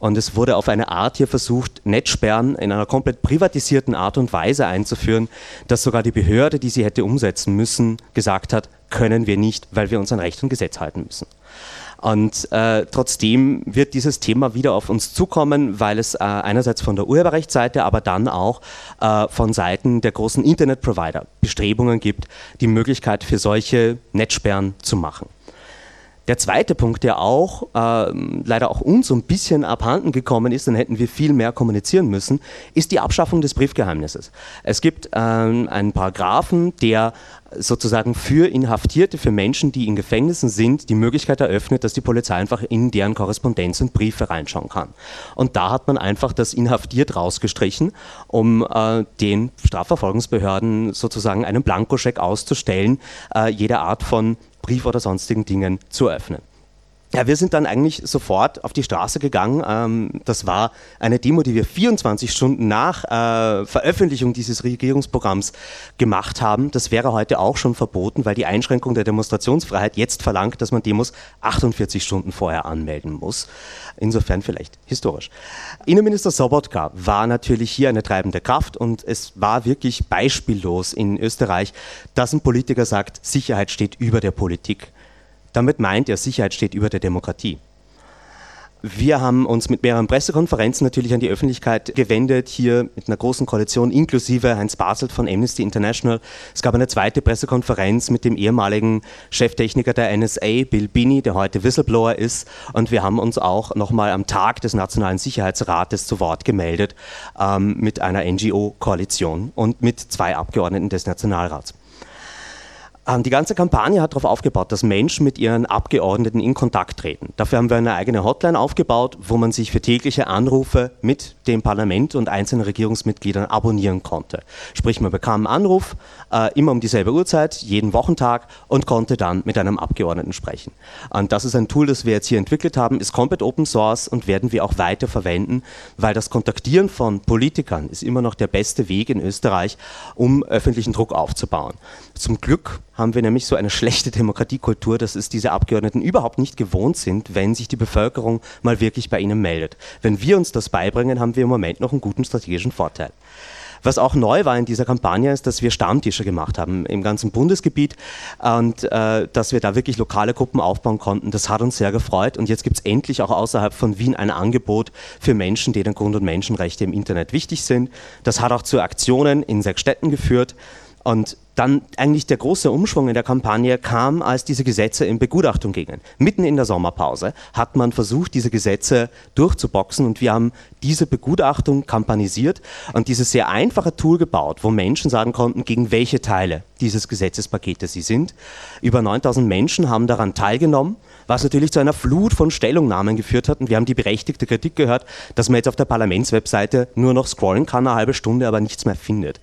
Speaker 5: Und es wurde auf eine Art hier versucht, Netzsperren in einer komplett privatisierten Art und Weise einzuführen, dass sogar die Behörde, die sie hätte umsetzen müssen, gesagt hat, können wir nicht, weil wir uns an Recht und Gesetz halten müssen. Und äh, trotzdem wird dieses Thema wieder auf uns zukommen, weil es äh, einerseits von der Urheberrechtsseite, aber dann auch äh, von Seiten der großen Internetprovider Bestrebungen gibt, die Möglichkeit für solche Netzsperren zu machen. Der zweite Punkt, der auch äh, leider auch uns ein bisschen abhanden gekommen ist, dann hätten wir viel mehr kommunizieren müssen, ist die Abschaffung des Briefgeheimnisses. Es gibt äh, einen Paragraphen, der sozusagen für Inhaftierte, für Menschen, die in Gefängnissen sind, die Möglichkeit eröffnet, dass die Polizei einfach in deren Korrespondenz und Briefe reinschauen kann. Und da hat man einfach das Inhaftiert rausgestrichen, um äh, den Strafverfolgungsbehörden sozusagen einen Blankoscheck auszustellen, äh, jede Art von Brief oder sonstigen Dingen zu öffnen. Ja, wir sind dann eigentlich sofort auf die Straße gegangen. Ähm, das war eine Demo, die wir 24 Stunden nach äh, Veröffentlichung dieses Regierungsprogramms gemacht haben. Das wäre heute auch schon verboten, weil die Einschränkung der Demonstrationsfreiheit jetzt verlangt, dass man Demos 48 Stunden vorher anmelden muss. Insofern vielleicht historisch. Innenminister Sobotka war natürlich hier eine treibende Kraft und es war wirklich beispiellos in Österreich, dass ein Politiker sagt, Sicherheit steht über der Politik. Damit meint er, Sicherheit steht über der Demokratie. Wir haben uns mit mehreren Pressekonferenzen natürlich an die Öffentlichkeit gewendet, hier mit einer großen Koalition inklusive Heinz Baselt von Amnesty International. Es gab eine zweite Pressekonferenz mit dem ehemaligen Cheftechniker der NSA, Bill Binney, der heute Whistleblower ist. Und wir haben uns auch nochmal am Tag des Nationalen Sicherheitsrates zu Wort gemeldet ähm, mit einer NGO-Koalition und mit zwei Abgeordneten des Nationalrats. Ähm, die ganze Kampagne hat darauf aufgebaut, dass Menschen mit ihren Abgeordneten in Kontakt treten. Dafür haben wir eine eigene Hotline aufgebaut, wo man sich für tägliche Anrufe mit dem Parlament und einzelnen Regierungsmitgliedern abonnieren konnte. Sprich, man bekam einen Anruf, äh, immer um dieselbe Uhrzeit, jeden Wochentag und konnte dann mit einem Abgeordneten sprechen. Und das ist ein Tool, das wir jetzt hier entwickelt haben, ist komplett Open Source und werden wir auch weiter verwenden, weil das Kontaktieren von Politikern ist immer noch der beste Weg in Österreich, um öffentlichen Druck aufzubauen. Zum Glück haben wir nämlich so eine schlechte Demokratiekultur, dass es diese Abgeordneten überhaupt nicht gewohnt sind, wenn sich die Bevölkerung mal wirklich bei ihnen meldet. Wenn wir uns das beibringen, haben wir im Moment noch einen guten strategischen Vorteil. Was auch neu war in dieser Kampagne ist, dass wir Stammtische gemacht haben im ganzen Bundesgebiet und äh, dass wir da wirklich lokale Gruppen aufbauen konnten. Das hat uns sehr gefreut und jetzt gibt es endlich auch außerhalb von Wien ein Angebot für Menschen, denen Grund- und Menschenrechte im Internet wichtig sind. Das hat auch zu Aktionen in sechs Städten geführt. Und dann eigentlich der große Umschwung in der Kampagne kam, als diese Gesetze in Begutachtung gingen. Mitten in der Sommerpause hat man versucht, diese Gesetze durchzuboxen und wir haben diese Begutachtung kampanisiert und dieses sehr einfache Tool gebaut, wo Menschen sagen konnten, gegen welche Teile dieses Gesetzespaketes sie sind. Über 9000 Menschen haben daran teilgenommen was natürlich zu einer Flut von Stellungnahmen geführt hat. Und wir haben die berechtigte Kritik gehört, dass man jetzt auf der Parlamentswebseite nur noch scrollen kann, eine halbe Stunde, aber nichts mehr findet.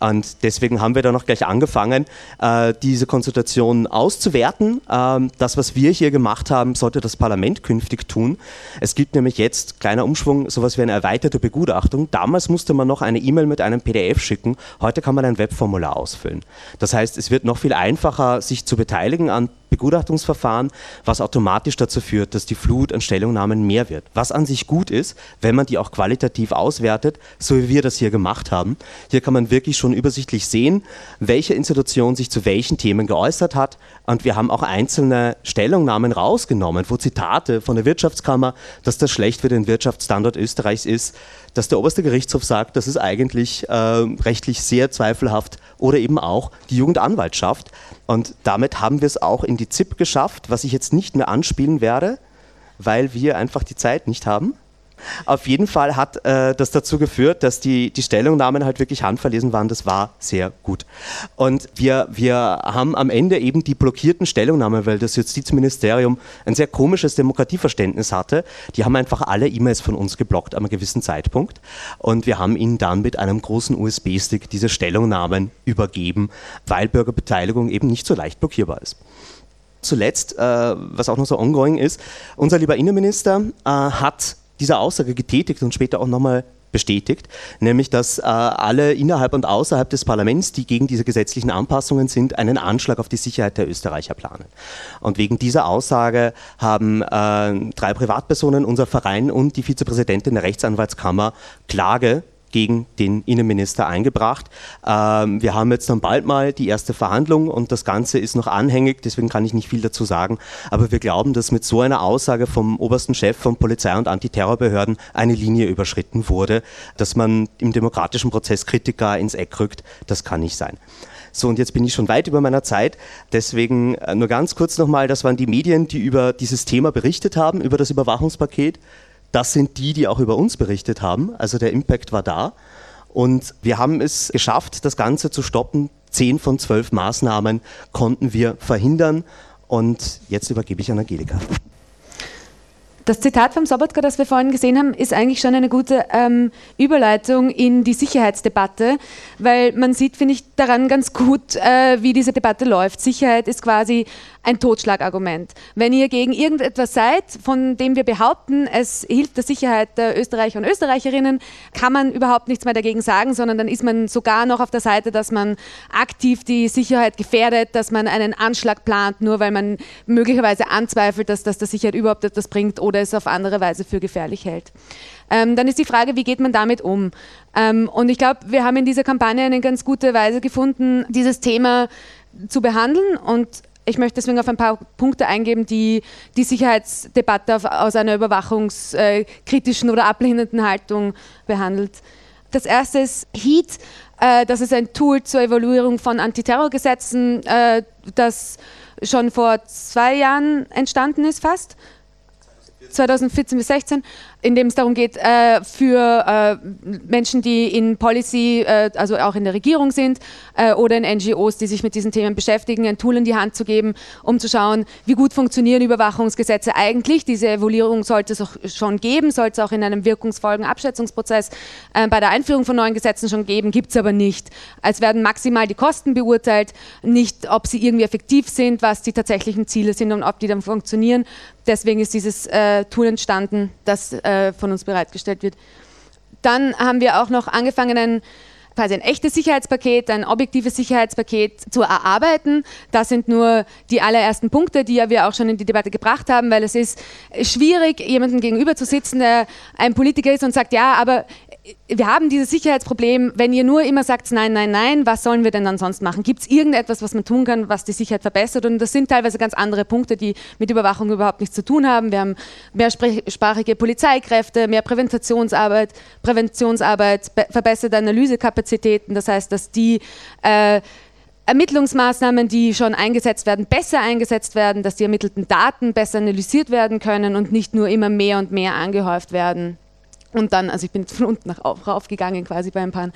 Speaker 5: Und deswegen haben wir dann auch gleich angefangen, äh, diese Konsultation auszuwerten. Ähm, das, was wir hier gemacht haben, sollte das Parlament künftig tun. Es gibt nämlich jetzt, kleiner Umschwung, sowas wie eine erweiterte Begutachtung. Damals musste man noch eine E-Mail mit einem PDF schicken. Heute kann man ein Webformular ausfüllen. Das heißt, es wird noch viel einfacher, sich zu beteiligen an Begutachtungsverfahren, was automatisch dazu führt, dass die Flut an Stellungnahmen mehr wird. Was an sich gut ist, wenn man die auch qualitativ auswertet, so wie wir das hier gemacht haben. Hier kann man wirklich schon übersichtlich sehen, welche Institution sich zu welchen Themen geäußert hat. Und wir haben auch einzelne Stellungnahmen rausgenommen, wo Zitate von der Wirtschaftskammer, dass das schlecht für den Wirtschaftsstandort Österreichs ist, dass der oberste Gerichtshof sagt, das ist eigentlich äh, rechtlich sehr zweifelhaft oder eben auch die Jugendanwaltschaft. Und damit haben wir es auch in die ZIP geschafft, was ich jetzt nicht mehr anspielen werde, weil wir einfach die Zeit nicht haben. Auf jeden Fall hat äh, das dazu geführt, dass die, die Stellungnahmen halt wirklich handverlesen waren. Das war sehr gut. Und wir, wir haben am Ende eben die blockierten Stellungnahmen, weil das Justizministerium ein sehr komisches Demokratieverständnis hatte. Die haben einfach alle E-Mails von uns geblockt einem gewissen Zeitpunkt. Und wir haben ihnen dann mit einem großen USB-Stick diese Stellungnahmen übergeben, weil Bürgerbeteiligung eben nicht so leicht blockierbar ist zuletzt, äh, was auch noch so ongoing ist, unser lieber Innenminister äh, hat diese Aussage getätigt und später auch nochmal bestätigt, nämlich dass äh, alle innerhalb und außerhalb des Parlaments, die gegen diese gesetzlichen Anpassungen sind, einen Anschlag auf die Sicherheit der Österreicher planen. Und wegen dieser Aussage haben äh, drei Privatpersonen, unser Verein und die Vizepräsidentin der Rechtsanwaltskammer Klage gegen den Innenminister eingebracht. Ähm, wir haben jetzt dann bald mal die erste Verhandlung und das Ganze ist noch anhängig, deswegen kann ich nicht viel dazu sagen. Aber wir glauben, dass mit so einer Aussage vom obersten Chef von Polizei und Antiterrorbehörden eine Linie überschritten wurde, dass man im demokratischen Prozess Kritiker ins Eck rückt. Das kann nicht sein. So, und jetzt bin ich schon weit über meiner Zeit. Deswegen äh, nur ganz kurz nochmal, das waren die Medien, die über dieses Thema berichtet haben, über das Überwachungspaket. Das sind die, die auch über uns berichtet haben. Also der Impact war da. Und wir haben es geschafft, das Ganze zu stoppen. Zehn von zwölf Maßnahmen konnten wir verhindern. Und jetzt übergebe ich an Angelika.
Speaker 7: Das Zitat vom Sobotka, das wir vorhin gesehen haben, ist eigentlich schon eine gute ähm, Überleitung in die Sicherheitsdebatte, weil man sieht, finde ich, daran ganz gut, äh, wie diese Debatte läuft. Sicherheit ist quasi ein Totschlagargument. Wenn ihr gegen irgendetwas seid, von dem wir behaupten, es hilft der Sicherheit der Österreicher und Österreicherinnen, kann man überhaupt nichts mehr dagegen sagen, sondern dann ist man sogar noch auf der Seite, dass man aktiv die Sicherheit gefährdet, dass man einen Anschlag plant, nur weil man möglicherweise anzweifelt, dass das der Sicherheit überhaupt etwas bringt oder es auf andere Weise für gefährlich hält. Ähm, dann ist die Frage, wie geht man damit um? Ähm, und ich glaube, wir haben in dieser Kampagne eine ganz gute Weise gefunden, dieses Thema zu behandeln und ich möchte deswegen auf ein paar Punkte eingeben, die die Sicherheitsdebatte aus einer überwachungskritischen oder ablehnenden Haltung behandelt. Das erste ist HEAT. Äh, das ist ein Tool zur Evaluierung von Antiterrorgesetzen, äh, das schon vor zwei Jahren entstanden ist fast. 2014 bis 2016 in dem es darum geht, äh, für äh, Menschen, die in Policy, äh, also auch in der Regierung sind äh, oder in NGOs, die sich mit diesen Themen beschäftigen, ein Tool in die Hand zu geben, um zu schauen, wie gut funktionieren Überwachungsgesetze eigentlich. Diese Evaluierung sollte es auch schon geben, sollte es auch in einem wirkungsvollen Abschätzungsprozess äh, bei der Einführung von neuen Gesetzen schon geben, gibt es aber nicht. Es werden maximal die Kosten beurteilt, nicht ob sie irgendwie effektiv sind, was die tatsächlichen Ziele sind und ob die dann funktionieren. Deswegen ist dieses äh, Tool entstanden, das äh, von uns bereitgestellt wird. Dann haben wir auch noch angefangen, ein, quasi ein echtes Sicherheitspaket, ein objektives Sicherheitspaket zu erarbeiten. Das sind nur die allerersten Punkte, die ja wir auch schon in die Debatte gebracht haben, weil es ist schwierig, jemandem gegenüber zu sitzen, der ein Politiker ist und sagt, ja, aber wir haben dieses Sicherheitsproblem, wenn ihr nur immer sagt, nein, nein, nein, was sollen wir denn dann sonst machen? Gibt es irgendetwas, was man tun kann, was die Sicherheit verbessert? Und das sind teilweise ganz andere Punkte, die mit Überwachung überhaupt nichts zu tun haben. Wir haben mehrsprachige Polizeikräfte, mehr Präventationsarbeit, Präventionsarbeit, verbesserte Analysekapazitäten. Das heißt, dass die äh, Ermittlungsmaßnahmen, die schon eingesetzt werden, besser eingesetzt werden, dass die ermittelten Daten besser analysiert werden können und nicht nur immer mehr und mehr angehäuft werden. Und dann, also ich bin von unten nach rauf gegangen quasi bei ein paar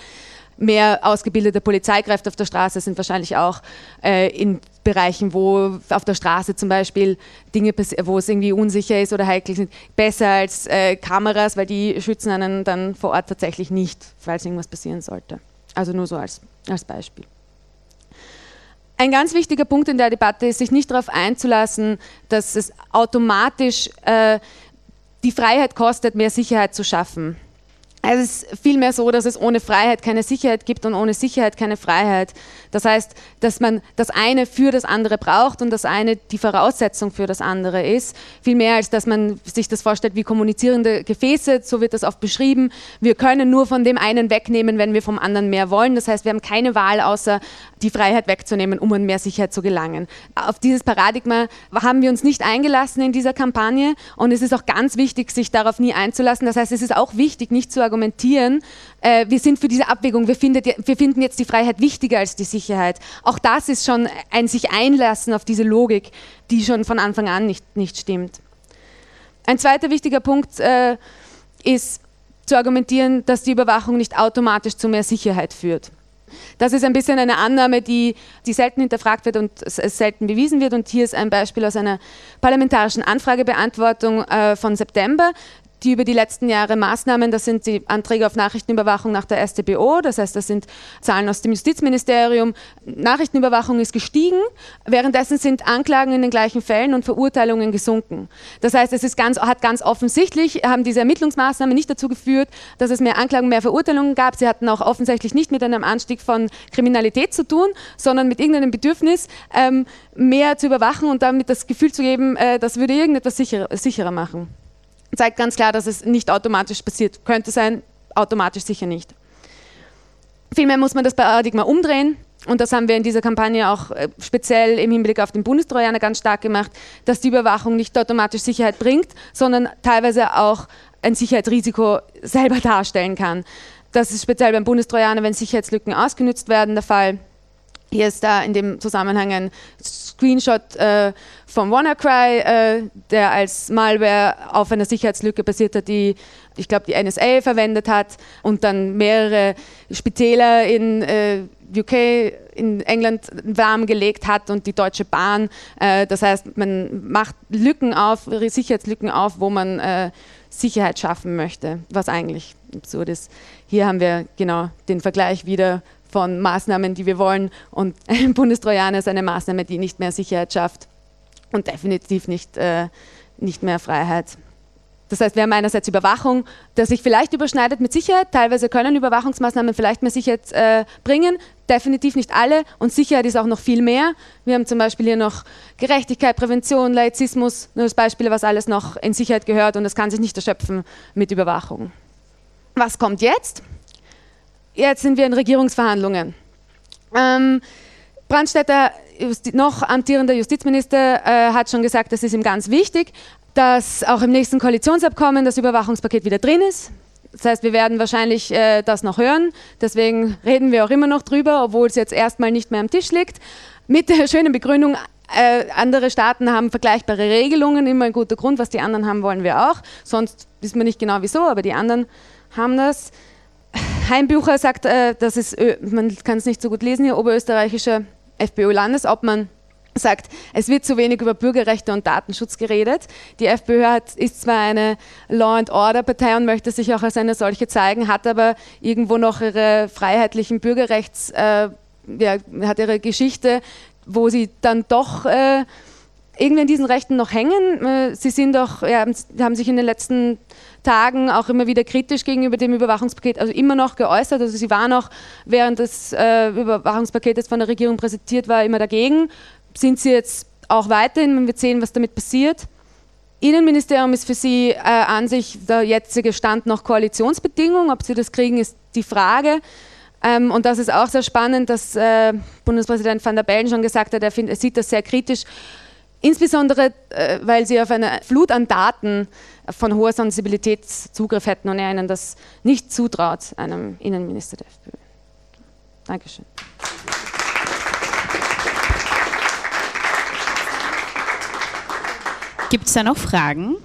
Speaker 7: mehr ausgebildete Polizeikräfte auf der Straße sind wahrscheinlich auch äh, in Bereichen, wo auf der Straße zum Beispiel Dinge, wo es irgendwie unsicher ist oder heikel sind, besser als äh, Kameras, weil die schützen einen dann vor Ort tatsächlich nicht, falls irgendwas passieren sollte. Also nur so als, als Beispiel. Ein ganz wichtiger Punkt in der Debatte ist, sich nicht darauf einzulassen, dass es automatisch äh, die Freiheit kostet, mehr Sicherheit zu schaffen. Es ist vielmehr so, dass es ohne Freiheit keine Sicherheit gibt und ohne Sicherheit keine Freiheit. Das heißt, dass man das eine für das andere braucht und das eine die Voraussetzung für das andere ist. Viel mehr als dass man sich das vorstellt wie kommunizierende Gefäße, so wird das oft beschrieben. Wir können nur von dem einen wegnehmen, wenn wir vom anderen mehr wollen. Das heißt, wir haben keine Wahl, außer die Freiheit wegzunehmen, um an mehr Sicherheit zu gelangen. Auf dieses Paradigma haben wir uns nicht eingelassen in dieser Kampagne und es ist auch ganz wichtig, sich darauf nie einzulassen. Das heißt, es ist auch wichtig, nicht zu argumentieren, argumentieren, äh, wir sind für diese Abwägung, wir, findet, wir finden jetzt die Freiheit wichtiger als die Sicherheit. Auch das ist schon ein sich einlassen auf diese Logik, die schon von Anfang an nicht, nicht stimmt. Ein zweiter wichtiger Punkt äh, ist zu argumentieren, dass die Überwachung nicht automatisch zu mehr Sicherheit führt. Das ist ein bisschen eine Annahme, die, die selten hinterfragt wird und selten bewiesen wird. Und hier ist ein Beispiel aus einer parlamentarischen Anfragebeantwortung äh, von September die über die letzten Jahre Maßnahmen, das sind die Anträge auf Nachrichtenüberwachung nach der StBO, das heißt, das sind Zahlen aus dem Justizministerium. Nachrichtenüberwachung ist gestiegen, währenddessen sind Anklagen in den gleichen Fällen und Verurteilungen gesunken. Das heißt, es ist ganz, hat ganz offensichtlich, haben diese Ermittlungsmaßnahmen nicht dazu geführt, dass es mehr Anklagen, mehr Verurteilungen gab. Sie hatten auch offensichtlich nicht mit einem Anstieg von Kriminalität zu tun, sondern mit irgendeinem Bedürfnis, ähm, mehr zu überwachen und damit das Gefühl zu geben, äh, das würde irgendetwas sicherer, sicherer machen zeigt ganz klar, dass es nicht automatisch passiert. Könnte sein, automatisch sicher nicht. Vielmehr muss man das Paradigma umdrehen. Und das haben wir in dieser Kampagne auch äh, speziell im Hinblick auf den Bundestrojaner ganz stark gemacht, dass die Überwachung nicht automatisch Sicherheit bringt, sondern teilweise auch ein Sicherheitsrisiko selber darstellen kann. Das ist speziell beim Bundestrojaner, wenn Sicherheitslücken ausgenutzt werden, der Fall. Hier ist da in dem Zusammenhang ein Screenshot äh, vom WannaCry, äh, der als Malware auf einer Sicherheitslücke basiert hat, die ich glaube die NSA verwendet hat und dann mehrere Spitäler in äh, UK, in England lahmgelegt hat und die Deutsche Bahn. Äh, das heißt, man macht Lücken auf, Sicherheitslücken auf, wo man äh, Sicherheit schaffen möchte, was eigentlich absurd ist. Hier haben wir genau den Vergleich wieder von Maßnahmen, die wir wollen. Und ein Bundestrojaner ist eine Maßnahme, die nicht mehr Sicherheit schafft und definitiv nicht, äh, nicht mehr Freiheit. Das heißt, wir haben einerseits Überwachung, das sich vielleicht überschneidet mit Sicherheit. Teilweise können Überwachungsmaßnahmen vielleicht mehr Sicherheit äh, bringen, definitiv nicht alle. Und Sicherheit ist auch noch viel mehr. Wir haben zum Beispiel hier noch Gerechtigkeit, Prävention, Laizismus, nur als Beispiele, was alles noch in Sicherheit gehört und das kann sich nicht erschöpfen mit Überwachung. Was kommt jetzt? Jetzt sind wir in Regierungsverhandlungen. Ähm, Brandstätter, noch amtierender Justizminister, äh, hat schon gesagt, das ist ihm ganz wichtig, dass auch im nächsten Koalitionsabkommen das Überwachungspaket wieder drin ist. Das heißt, wir werden wahrscheinlich äh, das noch hören. Deswegen reden wir auch immer noch drüber, obwohl es jetzt erstmal nicht mehr am Tisch liegt. Mit der schönen Begründung, äh, andere Staaten haben vergleichbare Regelungen, immer ein guter Grund. Was die anderen haben, wollen wir auch. Sonst wissen wir nicht genau wieso, aber die anderen haben das. Heimbucher sagt, äh, das ist, man kann es nicht so gut lesen hier, oberösterreichischer FPÖ-Landesobmann sagt, es wird zu wenig über Bürgerrechte und Datenschutz geredet. Die FPÖ hat, ist zwar eine Law-and-Order-Partei und möchte sich auch als eine solche zeigen, hat aber irgendwo noch ihre freiheitlichen Bürgerrechts, äh, ja, hat ihre Geschichte, wo sie dann doch äh, irgendwie in diesen Rechten noch hängen. Äh, sie sind doch, ja, haben sich in den letzten Tagen auch immer wieder kritisch gegenüber dem Überwachungspaket, also immer noch geäußert. Also sie waren auch, während das äh, Überwachungspaket von der Regierung präsentiert war, immer dagegen. Sind sie jetzt auch weiterhin, man wird sehen, was damit passiert. Innenministerium ist für Sie äh, an sich der jetzige Stand noch Koalitionsbedingung. Ob Sie das kriegen, ist die Frage. Ähm, und das ist auch sehr spannend, dass äh, Bundespräsident van der Bellen schon gesagt hat, er, find, er sieht das sehr kritisch. Insbesondere, äh, weil sie auf eine Flut an Daten von hoher Sensibilität Zugriff hätten und er ihnen das nicht zutraut, einem Innenminister der FPÖ. Dankeschön.
Speaker 2: Gibt es da noch Fragen?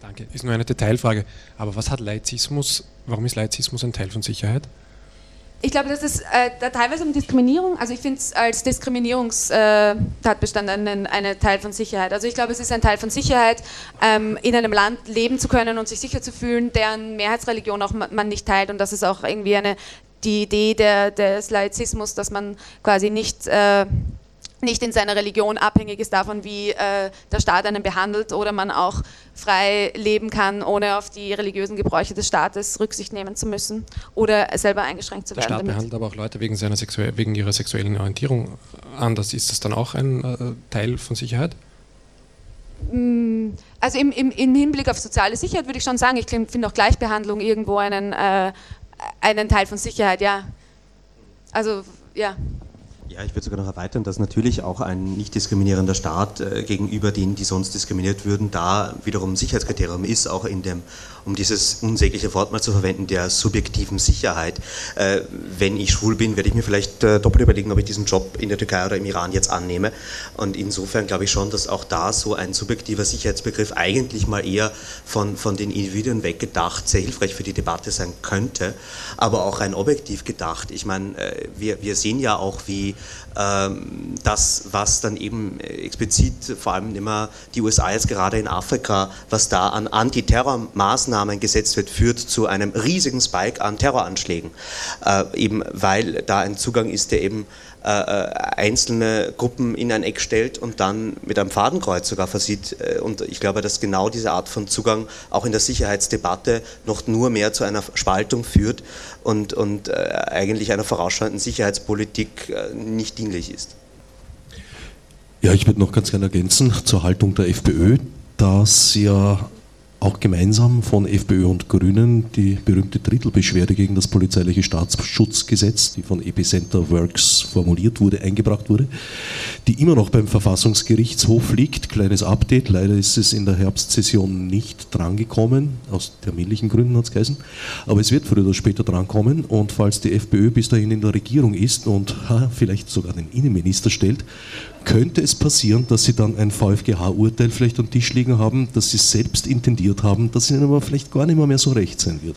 Speaker 8: Danke. Ist nur eine Detailfrage. Aber was hat Laizismus, warum ist Laizismus ein Teil von Sicherheit?
Speaker 7: Ich glaube, das ist äh, da teilweise um Diskriminierung. Also ich finde es als Diskriminierungstatbestand äh, ein eine Teil von Sicherheit. Also ich glaube, es ist ein Teil von Sicherheit, ähm, in einem Land leben zu können und sich sicher zu fühlen, deren Mehrheitsreligion auch man nicht teilt. Und das ist auch irgendwie eine die Idee der, des Laizismus, dass man quasi nicht äh, nicht in seiner Religion abhängig ist davon, wie äh, der Staat einen behandelt oder man auch frei leben kann, ohne auf die religiösen Gebräuche des Staates Rücksicht nehmen zu müssen oder selber eingeschränkt zu
Speaker 8: der
Speaker 7: werden.
Speaker 8: Der Staat
Speaker 7: damit.
Speaker 8: behandelt aber auch Leute wegen, seiner wegen ihrer sexuellen Orientierung anders. Ist das dann auch ein äh, Teil von Sicherheit?
Speaker 7: Mm, also im, im, im, Hinblick auf soziale Sicherheit würde ich schon sagen, ich finde auch Gleichbehandlung irgendwo einen, äh, einen Teil von Sicherheit, ja. Also, ja.
Speaker 5: Ja, ich würde sogar noch erweitern, dass natürlich auch ein nicht diskriminierender Staat äh, gegenüber denen, die sonst diskriminiert würden, da wiederum Sicherheitskriterium ist, auch in dem um dieses unsägliche Wort mal zu verwenden, der subjektiven Sicherheit. Äh, wenn ich schwul bin, werde ich mir vielleicht äh, doppelt überlegen, ob ich diesen Job in der Türkei oder im Iran jetzt annehme. Und insofern glaube ich schon, dass auch da so ein subjektiver Sicherheitsbegriff eigentlich mal eher von, von den Individuen weggedacht sehr hilfreich für die Debatte sein könnte, aber auch rein objektiv gedacht. Ich meine, äh, wir, wir sehen ja auch, wie das, was dann eben explizit, vor allem immer die USA jetzt gerade in Afrika, was da an Antiterrormaßnahmen gesetzt wird, führt zu einem riesigen Spike an Terroranschlägen. Äh, eben weil da ein Zugang ist, der eben äh, äh, einzelne Gruppen in ein Eck stellt und dann mit einem Fadenkreuz sogar versieht. Äh, und ich glaube, dass genau diese Art von Zugang auch in der Sicherheitsdebatte noch nur mehr zu einer Spaltung führt und, und eigentlich einer vorausschauenden Sicherheitspolitik nicht dienlich ist.
Speaker 1: Ja, ich würde noch ganz gerne ergänzen zur Haltung der FPÖ, dass ja
Speaker 9: auch gemeinsam von FPÖ und Grünen die berühmte Drittelbeschwerde gegen das polizeiliche Staatsschutzgesetz, die von Epicenter Works formuliert wurde, eingebracht wurde, die immer noch beim Verfassungsgerichtshof liegt. Kleines Update, leider ist es in der Herbstsession nicht drangekommen, aus terminlichen Gründen hat es geheißen, aber es wird früher oder später drankommen. Und falls die FPÖ bis dahin in der Regierung ist und ha, vielleicht sogar den Innenminister stellt, könnte es passieren, dass sie dann ein VfGH-Urteil vielleicht am Tisch liegen haben, das sie selbst intendiert haben, das ihnen aber vielleicht gar nicht mehr, mehr so recht sein wird.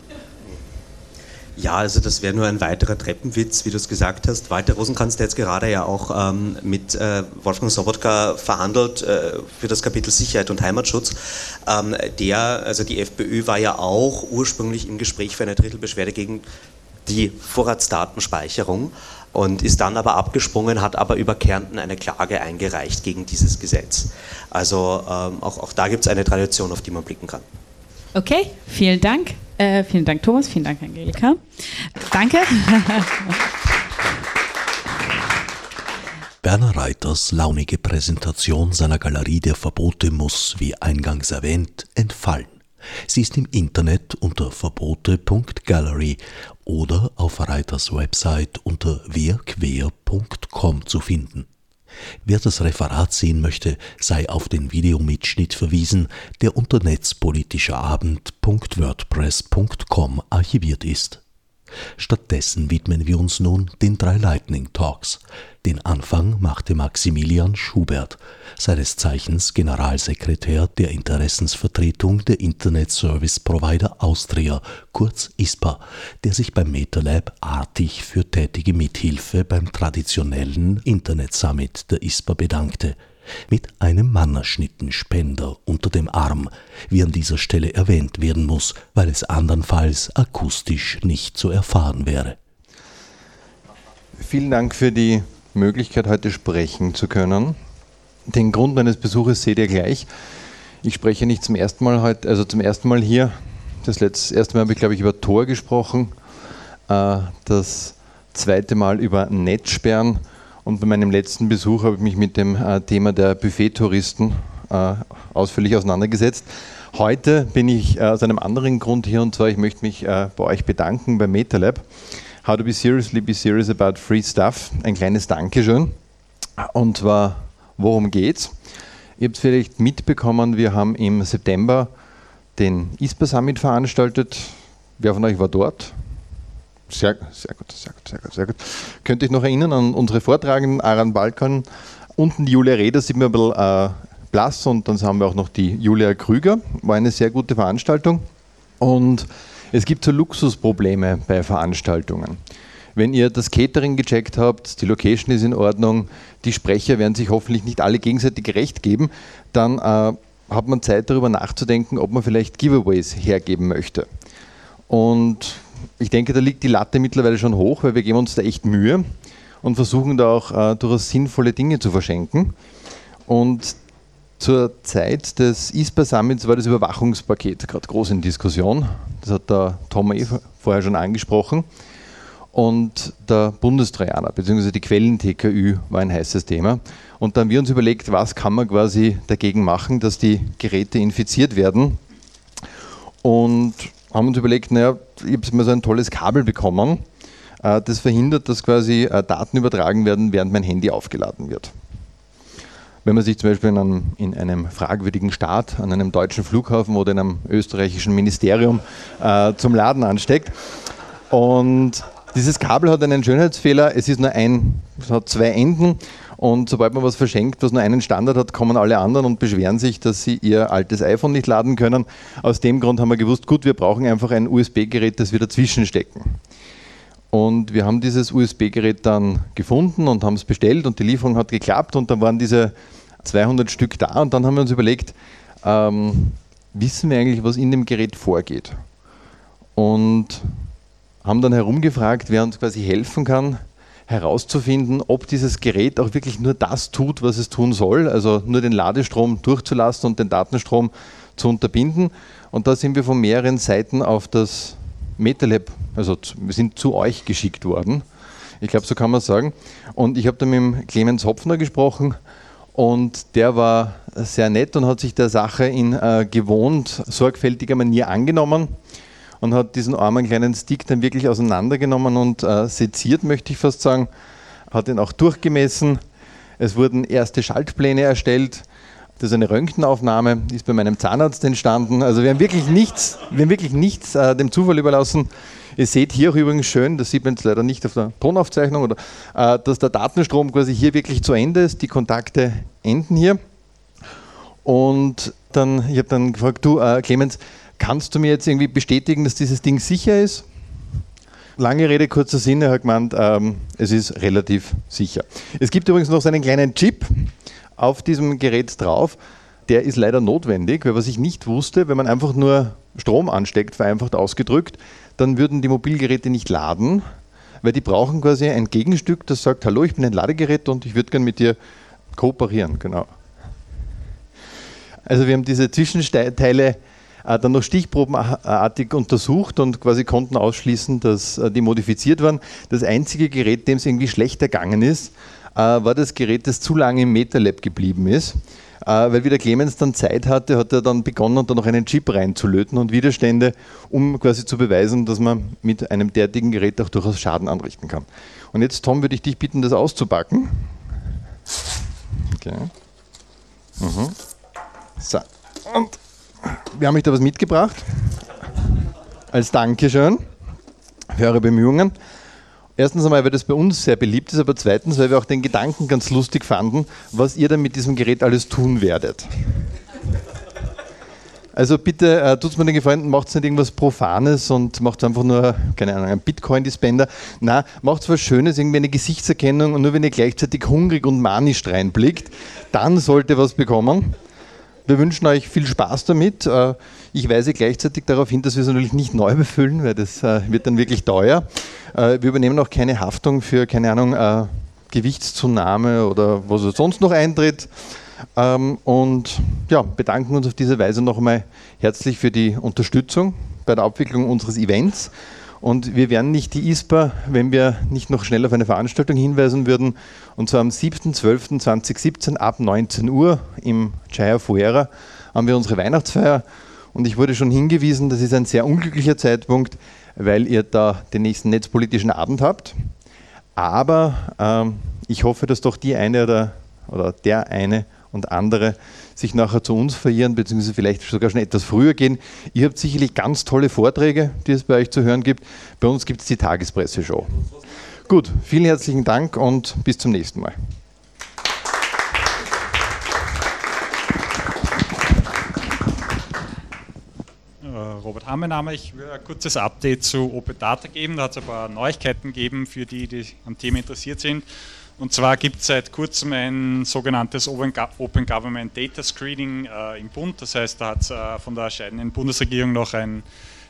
Speaker 5: Ja, also das wäre nur ein weiterer Treppenwitz, wie du es gesagt hast. Walter Rosenkranz, der jetzt gerade ja auch ähm, mit äh, Wolfgang Sobotka verhandelt äh, für das Kapitel Sicherheit und Heimatschutz, ähm, der, also die FPÖ war ja auch ursprünglich im Gespräch für eine Drittelbeschwerde gegen die Vorratsdatenspeicherung und ist dann aber abgesprungen, hat aber über Kärnten eine Klage eingereicht gegen dieses Gesetz. Also ähm, auch, auch da gibt es eine Tradition, auf die man blicken kann.
Speaker 2: Okay, vielen Dank. Äh, vielen Dank, Thomas. Vielen Dank, Angelika. Danke.
Speaker 1: Werner Reiters launige Präsentation seiner Galerie der Verbote muss, wie eingangs erwähnt, entfallen. Sie ist im Internet unter verbote.gallery oder auf Reiters Website unter wirquer.com zu finden. Wer das Referat sehen möchte, sei auf den Videomitschnitt verwiesen, der unter netzpolitischerabend.wordpress.com archiviert ist. Stattdessen widmen wir uns nun den drei Lightning Talks. Den Anfang machte Maximilian Schubert, seines Zeichens Generalsekretär der Interessensvertretung der Internet Service Provider Austria, kurz ISPA, der sich beim MetaLab artig für tätige Mithilfe beim traditionellen Internet Summit der ISPA bedankte mit einem Mannerschnittenspender unter dem Arm, wie an dieser Stelle erwähnt werden muss, weil es andernfalls akustisch nicht zu erfahren wäre.
Speaker 10: Vielen Dank für die Möglichkeit, heute sprechen zu können. Den Grund meines Besuches seht ihr gleich. Ich spreche nicht zum ersten Mal heute, also zum ersten Mal hier. Das letzte, erste Mal habe ich, glaube ich, über Tor gesprochen. Äh, das zweite Mal über Netzsperren. Und bei meinem letzten Besuch habe ich mich mit dem äh, Thema der Buffet-Touristen äh, ausführlich auseinandergesetzt. Heute bin ich aus einem anderen Grund hier und zwar, ich möchte mich bei euch bedanken beim MetaLab. How to be seriously be serious about free stuff. Ein kleines Dankeschön. Und zwar, worum geht's? Ihr habt vielleicht mitbekommen, wir haben im September den ISPA Summit veranstaltet. Wer von euch war dort? Sehr, sehr gut, sehr gut, sehr gut, sehr gut. Könnt ihr euch noch erinnern an unsere Vortragenden, Aran Balkan, unten die Julia Reder, sieht man ein bisschen äh, blass und dann haben wir auch noch die Julia Krüger. War eine sehr gute Veranstaltung. Und es gibt so Luxusprobleme bei Veranstaltungen. Wenn ihr das Catering gecheckt habt, die Location ist in Ordnung, die Sprecher werden sich hoffentlich nicht alle gegenseitig recht geben, dann äh, hat man Zeit darüber nachzudenken, ob man vielleicht Giveaways hergeben möchte. Und ich denke, da liegt die Latte mittlerweile schon hoch, weil wir geben uns da echt Mühe und versuchen da auch äh, durchaus sinnvolle Dinge zu verschenken. Und zur Zeit des ISPA Summits war das Überwachungspaket gerade groß in Diskussion. Das hat der Tom eh vorher schon angesprochen. Und der Bundestrojaner bzw. die Quellen-TKÜ war ein heißes Thema. Und da haben wir uns überlegt, was kann man quasi dagegen machen, dass die Geräte infiziert werden. Und haben uns überlegt, naja, ich habe mal so ein tolles Kabel bekommen, äh, das verhindert, dass quasi äh, Daten übertragen werden, während mein Handy aufgeladen wird. Wenn man sich zum Beispiel in einem, in einem, fragwürdigen Staat, an einem deutschen Flughafen oder in einem österreichischen Ministerium äh, zum Laden ansteckt. Und dieses Kabel hat einen Schönheitsfehler, es ist nur ein, es hat zwei Enden und sobald man was verschenkt, was nur einen Standard hat, kommen alle anderen und beschweren sich, dass sie ihr altes iPhone nicht laden können. Aus dem Grund haben wir gewusst, gut, wir brauchen einfach ein USB-Gerät, das wir dazwischen stecken. Und wir haben dieses USB-Gerät dann gefunden und haben es bestellt und die Lieferung hat geklappt und dann waren diese 200 Stück da und dann haben wir uns überlegt, ähm, wissen wir eigentlich, was in dem Gerät vorgeht? Und haben dann herumgefragt, wer uns quasi helfen kann, herauszufinden, ob dieses Gerät auch wirklich nur das tut, was es tun soll, also nur den Ladestrom durchzulassen und den Datenstrom zu unterbinden. Und da sind wir von mehreren Seiten auf das MetaLab, also wir sind zu euch geschickt worden. Ich glaube, so kann man sagen. Und ich habe da mit dem Clemens Hopfner gesprochen Und der war sehr nett und hat sich der Sache in äh, gewohnt sorgfältiger Manier angenommen und hat diesen armen kleinen Stick dann wirklich auseinandergenommen und äh, seziert, möchte ich fast sagen, hat ihn auch durchgemessen. Es wurden erste Schaltpläne erstellt. Das ist eine Röntgenaufnahme, ist bei meinem Zahnarzt entstanden. Also wir haben wirklich nichts, wir haben wirklich nichts äh, dem Zufall überlassen. Ihr seht hier auch übrigens schön, das sieht man jetzt leider nicht auf der Tonaufzeichnung, oder, äh, dass der Datenstrom quasi hier wirklich zu Ende ist. Die Kontakte enden hier. Und dann, ich habe dann gefragt, du äh, Clemens, kannst du mir jetzt irgendwie bestätigen, dass dieses Ding sicher ist? Lange Rede, kurzer Sinn, er hat gemeint, ähm, es ist relativ sicher. Es gibt übrigens noch so einen kleinen Chip auf diesem Gerät drauf. Der ist leider notwendig, weil was ich nicht wusste, wenn man einfach nur Strom ansteckt, vereinfacht ausgedrückt, dann würden die Mobilgeräte nicht laden, weil die brauchen quasi ein Gegenstück, das sagt, hallo, ich bin ein Ladegerät und ich würde gerne mit dir kooperieren. Genau. Also wir haben diese Zwischenteile dann noch stichprobenartig untersucht und quasi konnten ausschließen, dass äh, die modifiziert waren. Das einzige Gerät, dem es irgendwie schlecht ergangen ist, äh, war das Gerät, das zu lange im MetaLab geblieben ist. Äh, weil wie der Clemens dann Zeit hatte, hat er dann begonnen, da noch einen Chip reinzulöten und Widerstände, um quasi zu beweisen, dass man mit einem derartigen Gerät auch durchaus Schaden anrichten kann. Und jetzt, Tom, würde ich dich bitten, das auszupacken. Okay. Mhm. So. Und wir haben euch da was mitgebracht. Als Dankeschön für eure Bemühungen. Erstens einmal, weil das bei uns sehr beliebt ist, aber zweitens, weil wir auch den Gedanken ganz lustig fanden, was ihr dann mit diesem Gerät alles tun werdet. Also bitte äh, tut mir den Gefallen, macht nicht irgendwas Profanes und macht einfach nur, keine Ahnung, einen Bitcoin-Dispender. Na, macht was Schönes, irgendwie eine Gesichtserkennung und nur wenn ihr gleichzeitig hungrig und manisch reinblickt, dann sollt ihr was bekommen. Wir wünschen euch viel Spaß damit. Äh, ich weise gleichzeitig darauf hin, dass wir es natürlich nicht neu befüllen, weil das äh, wird dann wirklich teuer. Äh, wir übernehmen auch keine Haftung für, keine Ahnung, Gewichtszunahme oder was sonst noch eintritt. Ähm, und ja, bedanken uns auf diese Weise noch einmal herzlich für die Unterstützung bei der Abwicklung unseres Events. Und wir wären nicht die ISPA, wenn wir nicht noch schnell auf eine Veranstaltung hinweisen würden. Und zwar am 7.12.2017 ab 19 Uhr im Chaya Fuera haben wir unsere Weihnachtsfeier. Und ich wurde schon hingewiesen, das ist ein sehr unglücklicher Zeitpunkt, weil ihr da den nächsten netzpolitischen Abend habt. Aber ähm, ich hoffe, dass doch die eine oder, oder der eine und andere sich nachher zu uns verirren, beziehungsweise vielleicht sogar schon etwas früher gehen. Ihr habt sicherlich ganz tolle Vorträge, die es bei euch zu hören gibt. Bei uns gibt es die Tagespresse-Show. Gut, vielen herzlichen Dank und bis zum nächsten Mal.
Speaker 11: Äh, Robert Name. Ich will ein kurzes Update zu Open Data geben. Da hat es ein paar Neuigkeiten gegeben für die, die am Thema interessiert sind. Und zwar gibt es seit kurzem ein sogenanntes Open Government Data Screening äh, im Bund. Das heißt, da hat es äh, von der scheidenden Bundesregierung noch ein,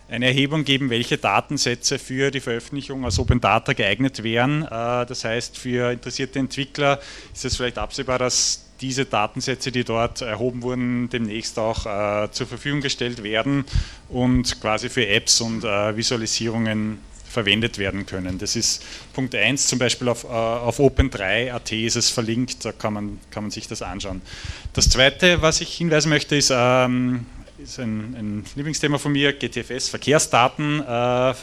Speaker 11: eine Erhebung gegeben, welche Datensätze für die Veröffentlichung als Open Data geeignet wären. Äh, das heißt, für interessierte Entwickler ist es vielleicht absehbar, dass diese Datensätze, die dort erhoben wurden, demnächst auch äh, zur Verfügung gestellt werden und quasi für Apps und äh, Visualisierungen verwendet werden können. Das ist Punkt 1, zum Beispiel auf, äh, auf Open3.at ist es verlinkt, da kann man, kann man sich das anschauen. Das zweite, was ich hinweisen möchte, ist, ähm, ist ein, ein, Lieblingsthema von mir, GTFS, Verkehrsdaten. Äh,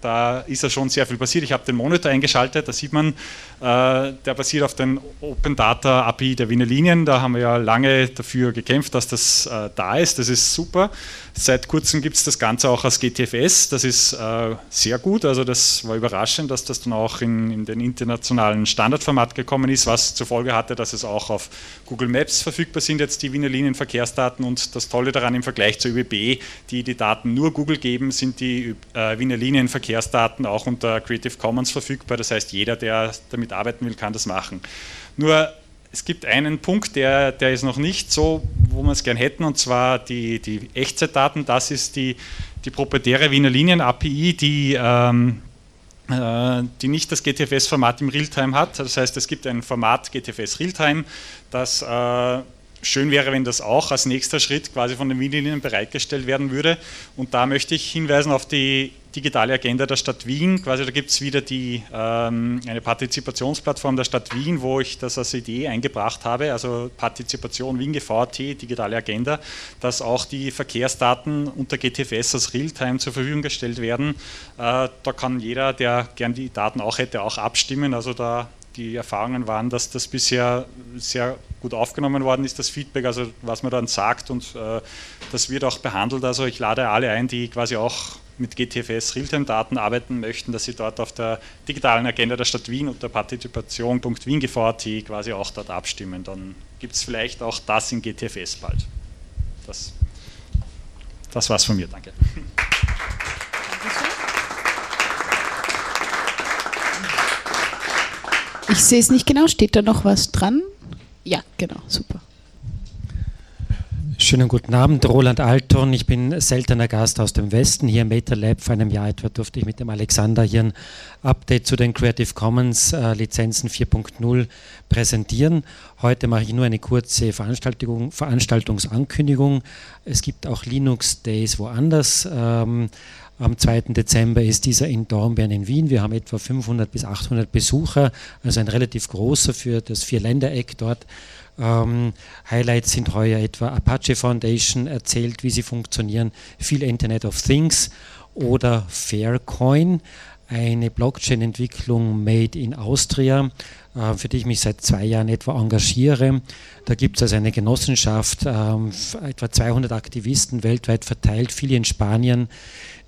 Speaker 11: da ist ja schon sehr viel passiert. Ich habe den Monitor eingeschaltet, da sieht man, äh, der basiert auf den Open Data API der Wiener Linien. Da haben wir ja lange dafür gekämpft, dass das äh, da ist. Das ist super. Seit kurzem gibt es das Ganze auch als GTFS. Das ist äh, sehr gut. Also das war überraschend, dass das dann auch in, in, den internationalen Standardformat gekommen ist, was zur Folge hatte, dass es auch auf Google Maps verfügbar sind, jetzt die Wiener Linien Verkehrsdaten. Und das Tolle daran im Vergleich zur ÖBB, die die Daten nur Google geben, sind die äh, Wiener Linien Verkehrsdaten auch unter Creative Commons verfügbar. Das heißt, jeder, der damit arbeiten will, kann das machen. Nur es gibt einen Punkt, der, der ist noch nicht so, wo wir es gern hätten, und zwar die, die Echtzeitdaten. Das ist die, die proprietäre Wiener Linien-API, die, ähm, äh, die nicht das GTFS-Format im Realtime hat. Das heißt, es gibt ein Format GTFS Realtime, das äh, schön wäre, wenn das auch als nächster Schritt quasi von den Wien-Linien bereitgestellt werden würde. Und da möchte ich hinweisen auf die digitale Agenda der Stadt Wien. Quasi da gibt es wieder die, ähm, eine Partizipationsplattform der Stadt Wien, wo ich das als Idee eingebracht habe, also Partizipation Wien GVT, digitale Agenda, dass auch die Verkehrsdaten unter GTFS als Realtime zur Verfügung gestellt werden. Äh, da kann jeder, der gern die Daten auch hätte, auch abstimmen. Also da die Erfahrungen waren, dass das bisher sehr gut aufgenommen worden ist, das Feedback, also was man dann sagt und äh, das wird auch behandelt. Also ich lade alle ein, die quasi auch mit GTFS Realtime-Daten arbeiten möchten, dass sie dort auf der digitalen Agenda der Stadt Wien unter partizipation.wiengv.at quasi auch dort abstimmen. Dann gibt es vielleicht auch das in GTFS bald. Das, das war's von mir, danke.
Speaker 2: Ich sehe es nicht genau. Steht da noch was dran? Ja, genau, super.
Speaker 12: Schönen guten Abend, Roland Alton. Ich bin seltener Gast aus dem Westen. Hier im MetaLab vor einem Jahr etwa durfte ich mit dem Alexander hier ein Update zu den Creative Commons äh, Lizenzen 4.0 präsentieren. Heute mache ich nur eine kurze Veranstaltung, Veranstaltungsankündigung. Es gibt auch Linux Days woanders. Ähm, am 2. Dezember ist dieser in Dornbirn in Wien. Wir haben etwa 500 bis 800 Besucher, also ein relativ großer für das Vierländereck dort. Ähm, Highlights sind heuer etwa Apache Foundation erzählt, wie sie funktionieren, viel Internet of Things oder Faircoin, eine Blockchain-Entwicklung made in Austria, äh, für die ich mich seit zwei Jahren etwa engagiere. Da gibt es also eine Genossenschaft, ähm, etwa 200 Aktivisten weltweit verteilt, viele in Spanien,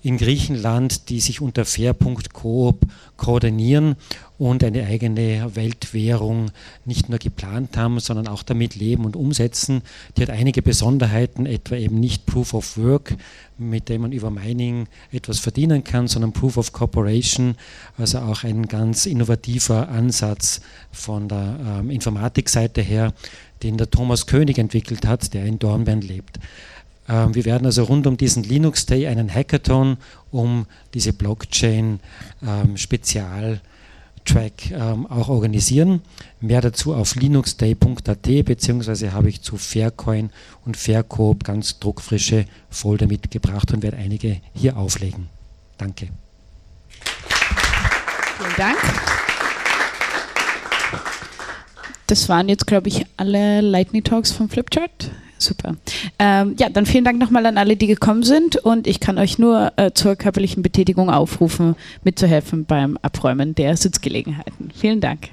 Speaker 12: in Griechenland, die sich unter Fair.coop koordinieren und eine eigene Weltwährung nicht nur geplant haben, sondern auch damit leben und umsetzen. Die hat einige Besonderheiten, etwa eben nicht Proof of Work, mit dem man über Mining etwas verdienen kann, sondern Proof of Corporation, also auch ein ganz innovativer Ansatz von der ähm, Informatikseite her, den der Thomas König entwickelt hat, der in Dornbirn lebt. Ähm, wir werden also rund um diesen Linux Day einen Hackathon um diese Blockchain ähm, ähm, auch organisieren. Mehr dazu auf linuxday.at beziehungsweise habe ich zu Faircoin und Faircoop ganz druckfrische Folder mitgebracht und werde einige hier auflegen. Danke.
Speaker 2: Vielen Dank. Das waren jetzt, glaube ich, alle Lightning Talks vom Flipchart. Super. Ähm, ja, dann vielen Dank nochmal an alle, die gekommen sind und ich kann euch nur äh, zur körperlichen Betätigung aufrufen, mitzuhelfen beim Abräumen der Sitzgelegenheiten. Vielen Dank.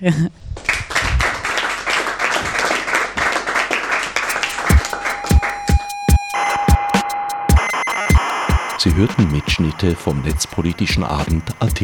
Speaker 1: Sie hörten Mitschnitte vom Netzpolitischen Abend AT.